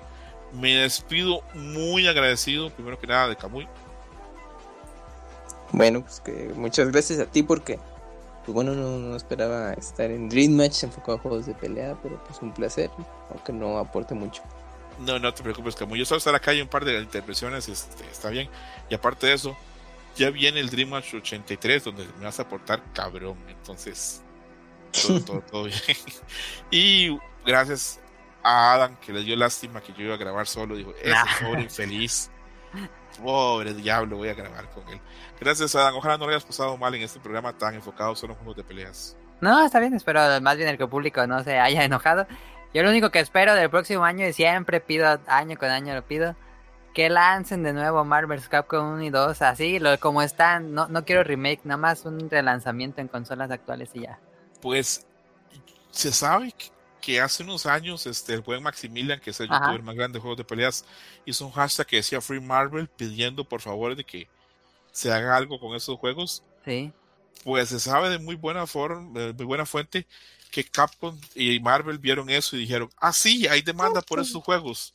Me despido muy agradecido, primero que nada, de Camuy. Bueno, pues que muchas gracias a ti porque, pues bueno, no, no esperaba estar en Dream Match enfocado a juegos de pelea, pero pues un placer, aunque no aporte mucho. No, no te preocupes, Camuy. Yo solo estar acá y un par de intervenciones, este, está bien. Y aparte de eso, ya viene el Dream Match 83, donde me vas a aportar cabrón. Entonces, todo, todo, todo bien. Y gracias a Adam, que le dio lástima que yo iba a grabar solo. Dijo, ese Nah. pobre infeliz. Pobre diablo, voy a grabar con él. Gracias, Adam. Ojalá no lo hayas pasado mal en este programa tan enfocado solo en juegos de peleas. No, está bien, espero más bien el que el público no se haya enojado. Yo lo único que espero del próximo año y siempre pido, año con año lo pido, que lancen de nuevo Marvel's Capcom 1 y 2, así lo, como están. No, no quiero remake, nada más un relanzamiento en consolas actuales y ya. Pues se sabe que, que hace unos años este, el buen Maximilian, que es el Ajá. youtuber más grande de juegos de peleas, hizo un hashtag que decía Free Marvel pidiendo por favor de que se haga algo con esos juegos. Sí. Pues se sabe de muy buena forma, de muy buena fuente, que Capcom y Marvel vieron eso y dijeron, ah sí, hay demanda por esos juegos.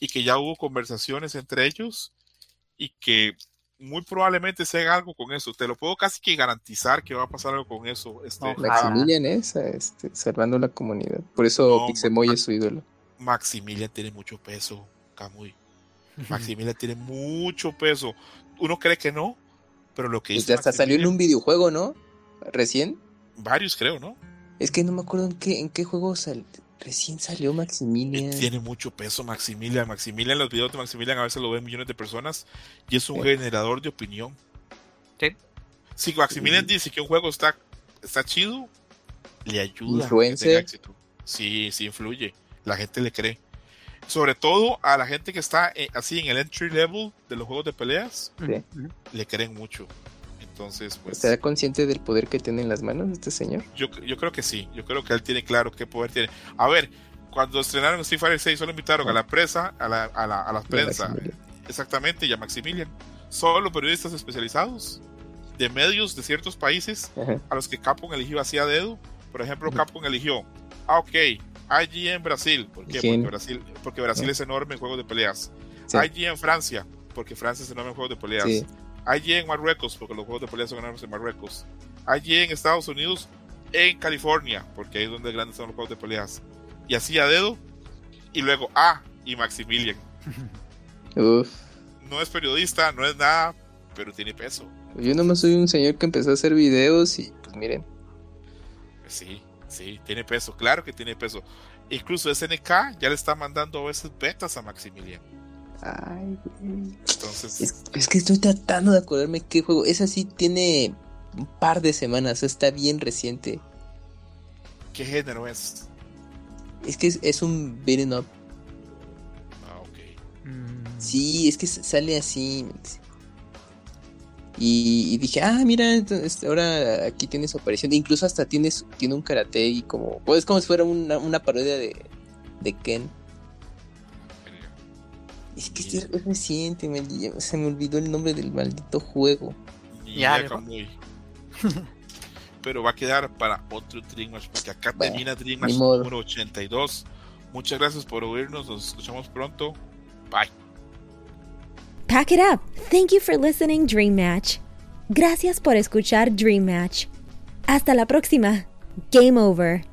Y que ya hubo conversaciones entre ellos y que muy probablemente se haga algo con eso. Te lo puedo casi que garantizar que va a pasar algo con eso. Este. Maximilian es este, salvando la comunidad, por eso No, Pixemoy ma- es su ídolo. Maximilian tiene mucho peso, Camuy. Maximilian tiene mucho peso. Uno cree que no, pero lo que Pues dice hasta salió en un videojuego, ¿no? Recién. varios creo, ¿no? Es que no me acuerdo en qué, en qué juego sal- recién salió Maximilian. Tiene mucho peso Maximilian. Maximilian, los videos de Maximilian a veces lo ven millones de personas y es un Sí. generador de opinión. Sí. Si Maximilian Sí. dice que un juego está, está chido, le ayuda. a que Influencer. tenga éxito. Sí, sí influye. La gente le cree. Sobre todo a la gente que está eh, así en el entry level de los juegos de peleas, Sí. Le creen mucho. Entonces, pues ¿Está consciente del poder que tiene en las manos este señor? yo, yo creo que sí. Yo creo que él tiene claro qué poder tiene. A ver, cuando estrenaron Street Fighter 6, solo invitaron a la presa, a la, a la, a la prensa, Maximilian. exactamente, y a Maximilian. Solo periodistas especializados de medios de ciertos países Ajá. a los que Capcom eligió así a dedo. Por ejemplo, Ujú. Capcom eligió, ah, ok, IG en Brasil, ¿por qué? Porque Brasil, porque Brasil es enorme en juegos de peleas. Sí. IG en Francia, porque Francia es enorme en juegos de peleas. Sí. IG en Marruecos, porque los juegos de peleas son enormes en Marruecos. IG en Estados Unidos, en California, porque ahí es donde grandes son los juegos de peleas. Y así a dedo. Y luego A y Maximilian. Uf. No es periodista, no es nada, pero tiene peso. Yo nomás soy un señor que empezó a hacer videos y pues miren. Sí, sí, tiene peso, claro que tiene peso. Incluso SNK ya le está mandando a veces betas a Maximilian. Ay, güey. Entonces, Es, es que estoy tratando de acordarme qué juego. Esa sí tiene un par de semanas, está bien reciente. ¿qué género es? Es que es, es un beating up. Ah, ok. Mm, Sí, es que sale así. Y, y dije, ah, mira, entonces ahora aquí tiene su aparición. Incluso hasta tiene, tiene un karate y como. Pues es como si fuera una, una parodia de, de Ken. Es que es, es reciente, me- se me olvidó el nombre del maldito juego. Ya. Pero va a quedar para otro Dream Match, porque acá Bueno, termina Dream ni Match modo. número 82. Muchas gracias por oírnos, nos escuchamos pronto. Bye. Pack it up. Thank you for listening, Dream Match. Gracias por escuchar Dream Match. Hasta la próxima. Game over.